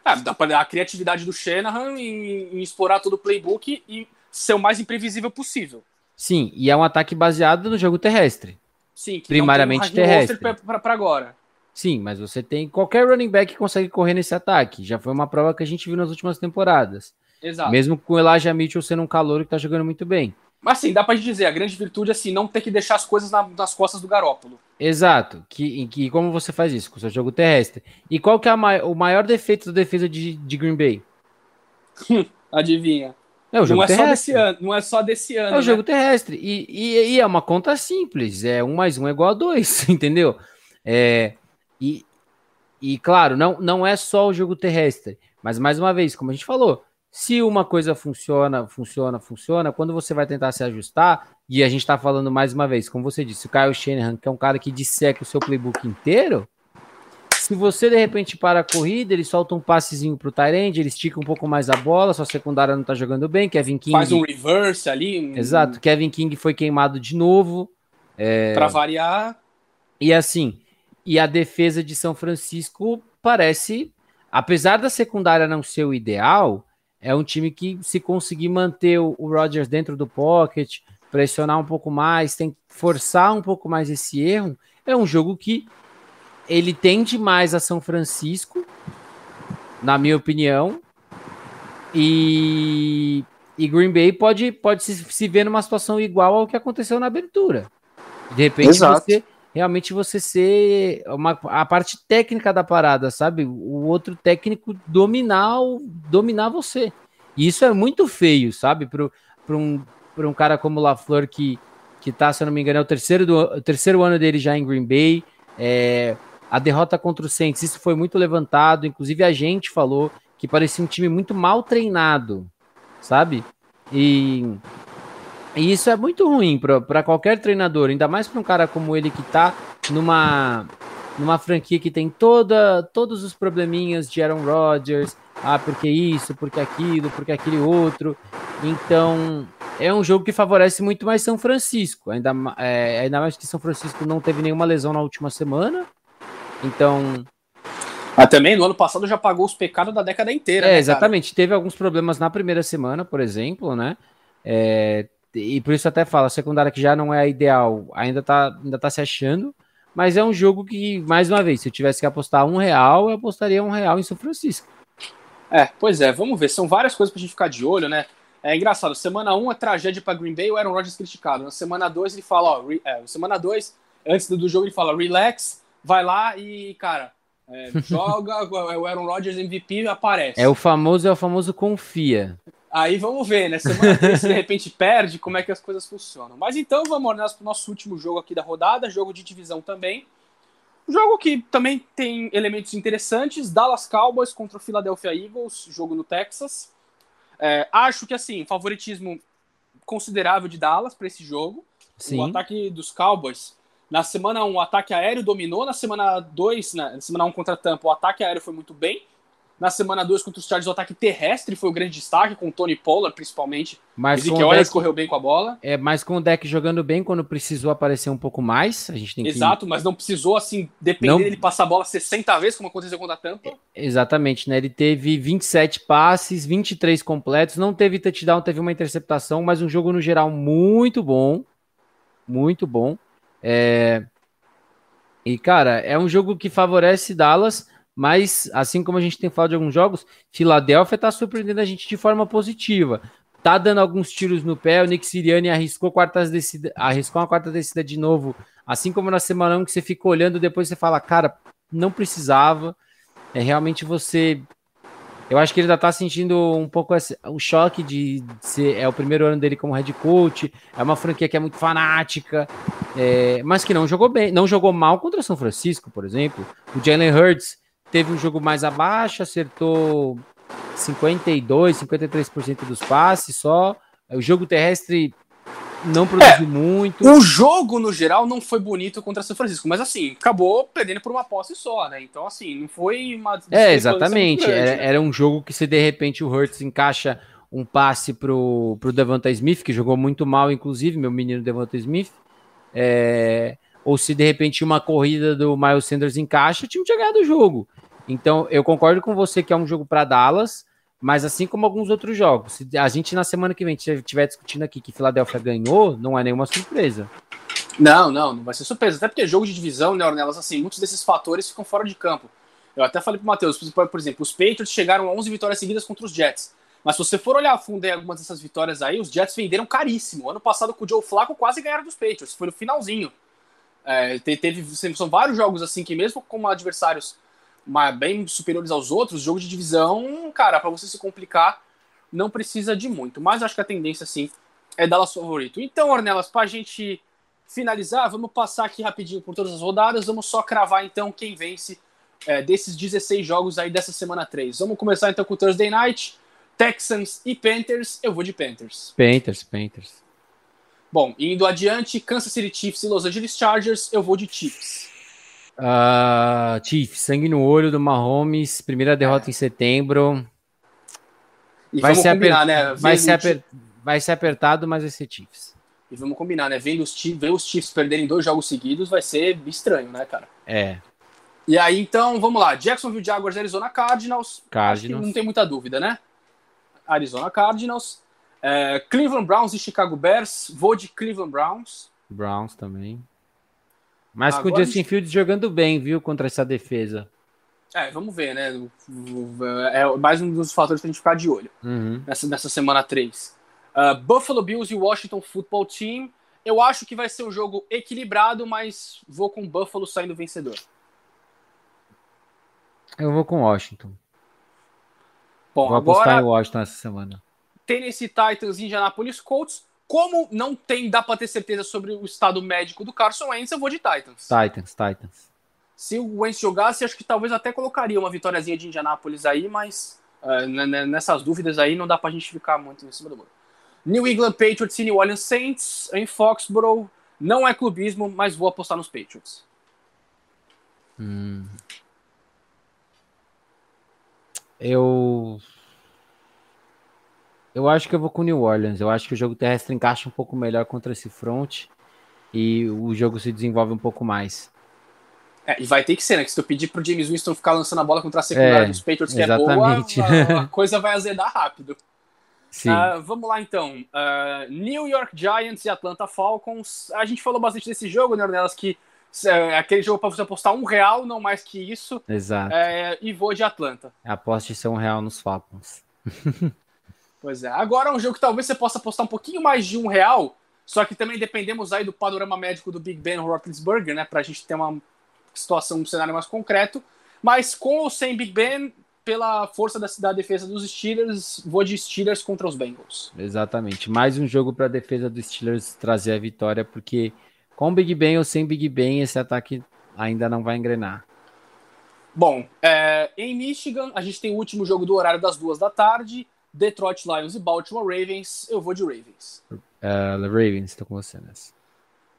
Speaker 1: É, dá pra, a criatividade do Shanahan em, em explorar todo o playbook e ser o mais imprevisível possível.
Speaker 2: Sim, e é um ataque baseado no jogo terrestre.
Speaker 1: Sim, que
Speaker 2: primariamente um terrestre.
Speaker 1: Para agora.
Speaker 2: Sim, mas você tem qualquer running back que consegue correr nesse ataque. Já foi uma prova que a gente viu nas últimas temporadas.
Speaker 1: Exato.
Speaker 2: Mesmo com o Elijah Mitchell sendo um calor que tá jogando muito bem.
Speaker 1: Mas sim, dá pra dizer, a grande virtude é assim, não ter que deixar as coisas na, nas costas do Garópolo.
Speaker 2: Exato. Que, que, como você faz isso? Com o seu jogo terrestre. E qual que é o maior defeito da defesa de, de Green Bay? (laughs)
Speaker 1: Adivinha.
Speaker 2: É o jogo
Speaker 1: não
Speaker 2: é terrestre. Só desse
Speaker 1: ano, não é só desse ano.
Speaker 2: É o né? jogo terrestre. E, e, e, é uma conta simples. É um mais um é igual a dois, (laughs) entendeu? É, e, e claro, não, não é só o jogo terrestre. Mas mais uma vez, como a gente falou, se uma coisa funciona, funciona, funciona, quando você vai tentar se ajustar, e a gente tá falando mais uma vez, como você disse, o Kyle Shanahan, que é um cara que disseca o seu playbook inteiro, se você de repente para a corrida, ele solta um passezinho pro Tyrande, ele estica um pouco mais a bola, sua secundária não tá jogando bem, Kevin King.
Speaker 1: Faz um reverse ali. Um...
Speaker 2: Exato, Kevin King foi queimado de novo. É...
Speaker 1: Para variar.
Speaker 2: E assim, e a defesa de São Francisco parece, apesar da secundária não ser o ideal, é um time que, se conseguir manter o, o Rodgers dentro do pocket, pressionar um pouco mais, tem que forçar um pouco mais esse erro, é um jogo que ele tende mais a São Francisco, na minha opinião. E, e Green Bay pode, pode se, se ver numa situação igual ao que aconteceu na abertura. De repente, Exato. você realmente você ser uma, a parte técnica da parada, sabe? O outro técnico dominar, dominar você. E isso é muito feio, sabe? Para um, um cara como o LaFleur, que, que tá, se eu não me engano, é o terceiro, do, o terceiro ano dele já em Green Bay. É, a derrota contra o Saints, isso foi muito levantado, inclusive a gente falou que parecia um time muito mal treinado, sabe? E, e isso é muito ruim para qualquer treinador, ainda mais para um cara como ele que tá numa numa franquia que tem toda todos os probleminhas de Aaron Rodgers, ah, porque isso, porque aquilo, porque aquele outro. Então, é um jogo que favorece muito mais São Francisco. Ainda, é, ainda mais que São Francisco não teve nenhuma lesão na última semana. Então.
Speaker 1: Ah, também no ano passado já pagou os pecados da década inteira.
Speaker 2: É, né, exatamente. Cara? Teve alguns problemas na primeira semana, por exemplo, né? É, e por isso até fala, a secundária que já não é a ideal, ainda tá, ainda tá se achando. Mas é um jogo que, mais uma vez, se eu tivesse que apostar um real, eu apostaria um real em São Francisco.
Speaker 1: É, pois é, vamos ver. São várias coisas pra gente ficar de olho, né? É engraçado, semana 1 um, é tragédia para Green Bay, o Aaron Rodgers criticado. Na semana 2 ele fala, ó, re, é, semana 2, antes do jogo ele fala, relax, vai lá e, cara, É, joga, (laughs) é o Aaron Rodgers MVP aparece.
Speaker 2: É o famoso, é o famoso confia.
Speaker 1: Aí vamos ver, né? Semana 3, se de repente perde, como é que as coisas funcionam. Mas então vamos para o nosso último jogo aqui da rodada, jogo de divisão também. Jogo que também tem elementos interessantes: Dallas Cowboys contra o Philadelphia Eagles, jogo no Texas. É, acho que assim, favoritismo considerável de Dallas para esse jogo. Sim. O ataque dos Cowboys. Na semana 1, o ataque aéreo dominou. Na semana 2, na semana 1 contra Tampa, o ataque aéreo foi muito bem. Na semana 2 contra os Chargers, o ataque terrestre foi o grande destaque, com o Tony Pollard, principalmente.
Speaker 2: Mas
Speaker 1: que olha, correu bem com a bola.
Speaker 2: É, mas com o deck jogando bem quando precisou aparecer um pouco mais. A gente tem
Speaker 1: Exato, que... mas não precisou, assim, depender não... dele passar a bola 60 vezes, como aconteceu contra a Tampa.
Speaker 2: Exatamente, né? Ele teve 27 passes, 23 completos, não teve touchdown, teve uma interceptação, mas um jogo no geral muito bom. Muito bom. É... E, cara, é um jogo que favorece Dallas mas, assim como a gente tem falado de alguns jogos, Filadélfia está surpreendendo a gente de forma positiva. Tá dando alguns tiros no pé, o Nick Siriani arriscou, quartas descida, arriscou uma quarta descida de novo, assim como na semana 1 que você fica olhando, depois você fala, cara, não precisava. É realmente você. Eu acho que ele ainda tá sentindo um pouco esse, o choque de ser. É o primeiro ano dele como head coach. É uma franquia que é muito fanática, é, mas que não jogou bem, não jogou mal contra São Francisco, por exemplo. O Jalen Hurts teve um jogo mais abaixo, acertou 52, 53% dos passes só. O jogo terrestre não produziu é, muito.
Speaker 1: O jogo, no geral, não foi bonito contra São Francisco, mas assim, acabou perdendo por uma posse só, né? Então, assim, não foi uma.
Speaker 2: É, exatamente. Grande, era, né? era, um jogo que, se de repente o Hurts encaixa um passe pro, pro Devonta Smith, que jogou muito mal, inclusive, meu menino Devonta Smith. É, ou se de repente uma corrida do Miles Sanders encaixa, o time tinha ganhado o jogo. Então, eu concordo com você que é um jogo para Dallas, mas assim como alguns outros jogos, se a gente na semana que vem estiver discutindo aqui que Filadélfia ganhou, não é nenhuma surpresa.
Speaker 1: Não, não, não vai ser surpresa. Até porque jogo de divisão, né, Ornelas, assim, muitos desses fatores ficam fora de campo. Eu até falei pro Matheus, por exemplo, os Patriots chegaram a 11 vitórias seguidas contra os Jets. Mas se você for olhar a fundo em algumas dessas vitórias aí, os Jets venderam caríssimo. Ano passado com o Joe Flacco quase ganharam dos Patriots, foi no finalzinho. É, teve, são vários jogos assim que mesmo com adversários bem superiores aos outros, jogo de divisão, cara, para você se complicar, não precisa de muito. Mas acho que a tendência, sim, é Dallas favorito. Então, Ornelas, para a gente finalizar, vamos passar aqui rapidinho por todas as rodadas, vamos só cravar então quem vence é, desses 16 jogos aí dessa semana 3. Vamos começar então com o Thursday Night, Texans e Panthers. Eu vou de Panthers.
Speaker 2: Panthers, Panthers.
Speaker 1: Bom, indo adiante, Kansas City Chiefs e Los Angeles Chargers, eu vou de Chiefs.
Speaker 2: Uh, Chiefs, sangue no olho do Mahomes, primeira derrota é. em setembro.
Speaker 1: E vai ser, combinar, né?
Speaker 2: vai, ser aper... vai ser apertado, mas vai ser Chiefs.
Speaker 1: E vamos combinar, né? Vendo os, Chiefs, os Chiefs perderem dois jogos seguidos vai ser estranho, né, cara?
Speaker 2: É.
Speaker 1: E aí, então, vamos lá. Jacksonville Jaguars, Arizona Cardinals.
Speaker 2: Cardinals.
Speaker 1: não tem muita dúvida, né? Arizona Cardinals. É, Cleveland Browns e Chicago Bears. Vou de Cleveland Browns.
Speaker 2: Browns também. Mas Agora com o Justin Fields jogando bem, viu, contra essa defesa.
Speaker 1: É, vamos ver, né? É mais um dos fatores pra gente ficar de olho
Speaker 2: uhum.
Speaker 1: nessa, nessa semana 3. Uh, ah, Buffalo Bills e Washington Football Team. Eu acho que vai ser um jogo equilibrado, mas vou com Buffalo saindo vencedor.
Speaker 2: Eu vou com Washington.
Speaker 1: Bom,
Speaker 2: vou
Speaker 1: agora,
Speaker 2: apostar em Washington essa semana.
Speaker 1: Tennessee Titans e Indianapolis Colts. Como não tem, dá para ter certeza sobre o estado médico do Carson Wentz, eu vou de Titans.
Speaker 2: Titans, Titans.
Speaker 1: Se o Wentz jogasse, acho que talvez até colocaria uma vitóriazinha de Indianápolis aí, mas uh, nessas dúvidas aí não dá pra gente ficar muito em cima do muro. New England Patriots e New Orleans Saints em Foxborough. Não é clubismo, mas vou apostar nos Patriots.
Speaker 2: Hum. Eu eu acho que eu vou com o New Orleans. Eu acho que o jogo terrestre encaixa um pouco melhor contra esse front e o jogo se desenvolve um pouco mais.
Speaker 1: É, e vai ter que ser, né? Que se tu pedir pro James Winston ficar lançando a bola contra a secundária é, dos Patriots, que exatamente. é boa, a, a, (laughs) coisa vai azedar rápido. Uh, vamos lá então. Uh, New York Giants e Atlanta Falcons. A gente falou bastante desse jogo, né, Ornelas? Que é aquele jogo para você apostar um real, não mais que isso.
Speaker 2: Exato.
Speaker 1: É, e vou de Atlanta.
Speaker 2: Aposte ser um real nos Falcons. (laughs)
Speaker 1: Pois é. Agora é um jogo que talvez você possa apostar um pouquinho mais de um real, só que também dependemos aí do panorama médico do Big Ben Roethlisberger, né? Pra gente ter uma situação, um cenário mais concreto. Mas com ou sem Big Ben, pela força da, da defesa dos Steelers, vou de Steelers contra os Bengals.
Speaker 2: Exatamente. Mais um jogo para a defesa dos Steelers trazer a vitória, porque com Big Ben ou sem Big Ben, esse ataque ainda não vai engrenar.
Speaker 1: Bom, é, em Michigan, a gente tem o último jogo do horário das duas da tarde. Detroit Lions e Baltimore Ravens. Eu vou de Ravens.
Speaker 2: Uh, Ravens, estou com você nessa.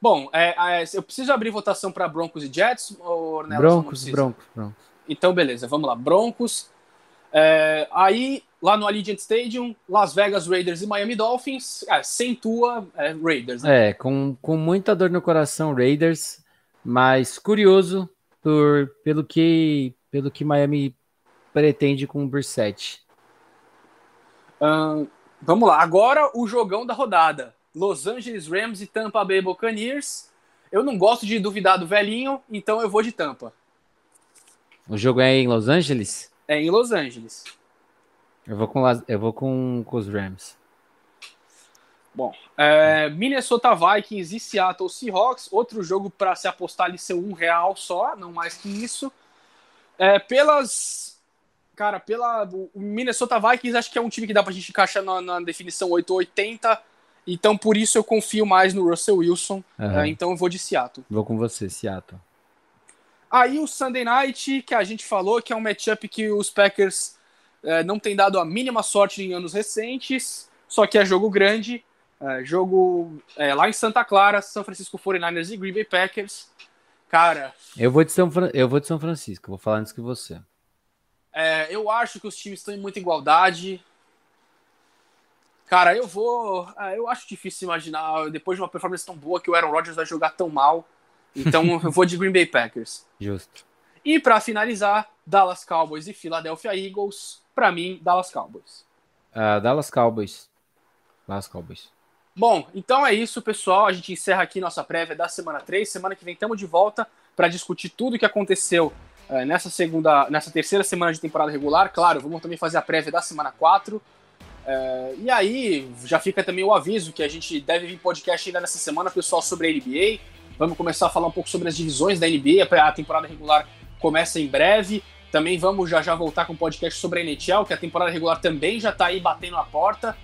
Speaker 1: Bom, é, é, eu preciso abrir votação para Broncos e Jets? Ou
Speaker 2: Broncos, Broncos, Broncos.
Speaker 1: Então, beleza, vamos lá. Broncos. É, aí, lá no Allegiant Stadium, Las Vegas Raiders e Miami Dolphins. É, sem tua, é, Raiders.
Speaker 2: Né? É, com, com muita dor no coração, Raiders. Mas curioso por, pelo, que, pelo que Miami pretende com o Brissett.
Speaker 1: Vamos lá, agora o jogão da rodada. Los Angeles Rams e Tampa Bay Buccaneers. Eu não gosto de duvidar do velhinho, então eu vou de Tampa.
Speaker 2: O jogo é em Los Angeles?
Speaker 1: É em Los Angeles.
Speaker 2: Eu vou com, eu vou com, com os Rams.
Speaker 1: Bom, é, Minnesota Vikings e Seattle Seahawks, outro jogo para se apostar ali ser um real só, não mais que isso. É, pelas. Cara, pela. O Minnesota Vikings acho que é um time que dá pra gente encaixar na, na definição 880. Então por isso eu confio mais no Russell Wilson. Uhum. É, então eu vou de Seattle.
Speaker 2: Vou com você, Seattle.
Speaker 1: Aí o Sunday Night, que a gente falou que é um matchup que os Packers é, não têm dado a mínima sorte em anos recentes, só que é jogo grande. É, jogo é, lá em Santa Clara, São Francisco 49ers e Green Bay Packers. Cara.
Speaker 2: Eu vou de São, Fran... eu vou de São Francisco, vou falar antes que você.
Speaker 1: É, eu acho que os times estão em muita igualdade. Cara, eu vou. É, eu acho difícil imaginar, depois de uma performance tão boa, que o Aaron Rodgers vai jogar tão mal. Então (laughs) eu vou de Green Bay Packers.
Speaker 2: Justo.
Speaker 1: E para finalizar, Dallas Cowboys e Philadelphia Eagles. Para mim, Dallas Cowboys.
Speaker 2: Uh, Dallas Cowboys. Dallas Cowboys.
Speaker 1: Bom, então é isso, pessoal. A gente encerra aqui nossa prévia da semana 3. Semana que vem estamos de volta para discutir tudo o que aconteceu uh, nessa segunda, nessa terceira semana de temporada regular. Claro, vamos também fazer a prévia da semana 4. Uh, eh, e aí, já fica também o aviso que a gente deve vir podcast ainda nessa semana, pessoal, sobre a NBA. Vamos começar a falar um pouco sobre as divisões da NBA. A temporada regular começa em breve. Também vamos já já voltar com um podcast sobre a NHL, que a temporada regular também já está aí batendo a porta.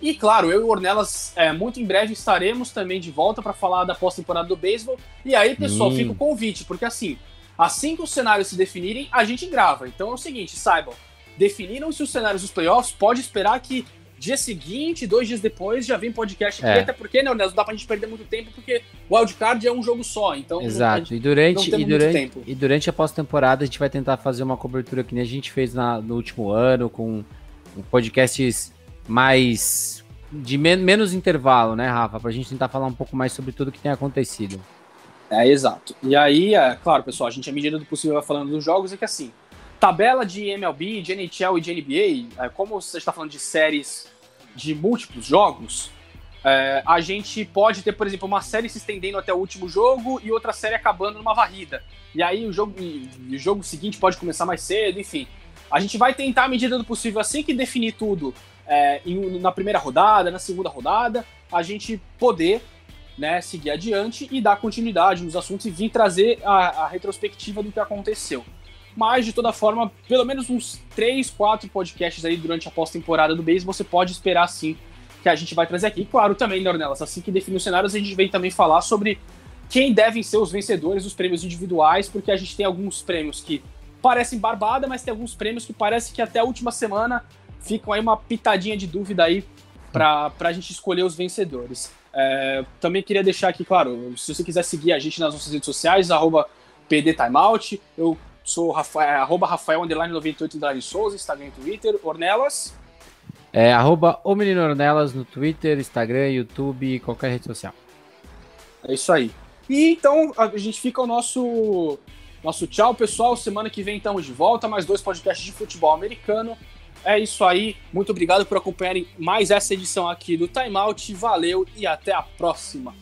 Speaker 1: E claro, eu e o Ornelas, é, muito em breve estaremos também de volta para falar da pós-temporada do beisebol. E aí, pessoal, hum. fica o convite, porque assim, assim que os cenários se definirem, a gente grava. Então é o seguinte, saibam, definiram-se os cenários dos playoffs, pode esperar que dia seguinte, dois dias depois, já vem podcast aqui, é. até porque, né, não dá pra gente perder muito tempo, porque o wildcard é um jogo só, então...
Speaker 2: Exato, e durante, e durante, e durante a pós-temporada a gente vai tentar fazer uma cobertura que nem a gente fez na, no último ano, com podcasts mais de men menos intervalo, né, Rafa? Pra gente tentar falar um pouco mais sobre tudo que tem acontecido.
Speaker 1: É, exato. E aí, é, claro, pessoal, a gente, à medida do possível, vai falando dos jogos, é que assim, tabela de MLB, de NHL e de NBA, é, como você está falando de séries de múltiplos jogos, é, a gente pode ter, por exemplo, uma série se estendendo até o último jogo e outra série acabando numa varrida. E aí o jogo, o jogo seguinte pode começar mais cedo, enfim. A gente vai tentar, à medida do possível, assim que definir tudo, é, em, na primeira rodada, na segunda rodada, a gente poder né, seguir adiante e dar continuidade nos assuntos e vir trazer a, a retrospectiva do que aconteceu. Mas, de toda forma, pelo menos uns 3, 4 podcasts aí durante a pós-temporada do base, você pode esperar sim que a gente vai trazer aqui. Claro, também, Nornelas, assim que definir os cenários, a gente vem também falar sobre quem devem ser os vencedores dos prêmios individuais, porque a gente tem alguns prêmios que parecem barbada, mas tem alguns prêmios que parece que até a última semana ficam aí uma pitadinha de dúvida aí para a gente escolher os vencedores. É, também queria deixar aqui, claro, se você quiser seguir a gente nas nossas redes sociais, arroba PDTimeout, eu sou Rafael, é, arroba Rafael, underline 98, underline Souza, Instagram e Twitter, Ornelas.
Speaker 2: É, arroba o Menino Ornelas no Twitter, Instagram, YouTube, qualquer rede social.
Speaker 1: É isso aí. E então a gente fica o nosso nosso tchau, pessoal. Semana que vem estamos de volta, mais dois podcasts de futebol americano. É isso aí. Muito obrigado por acompanharem mais essa edição aqui do Timeout. Valeu e até a próxima.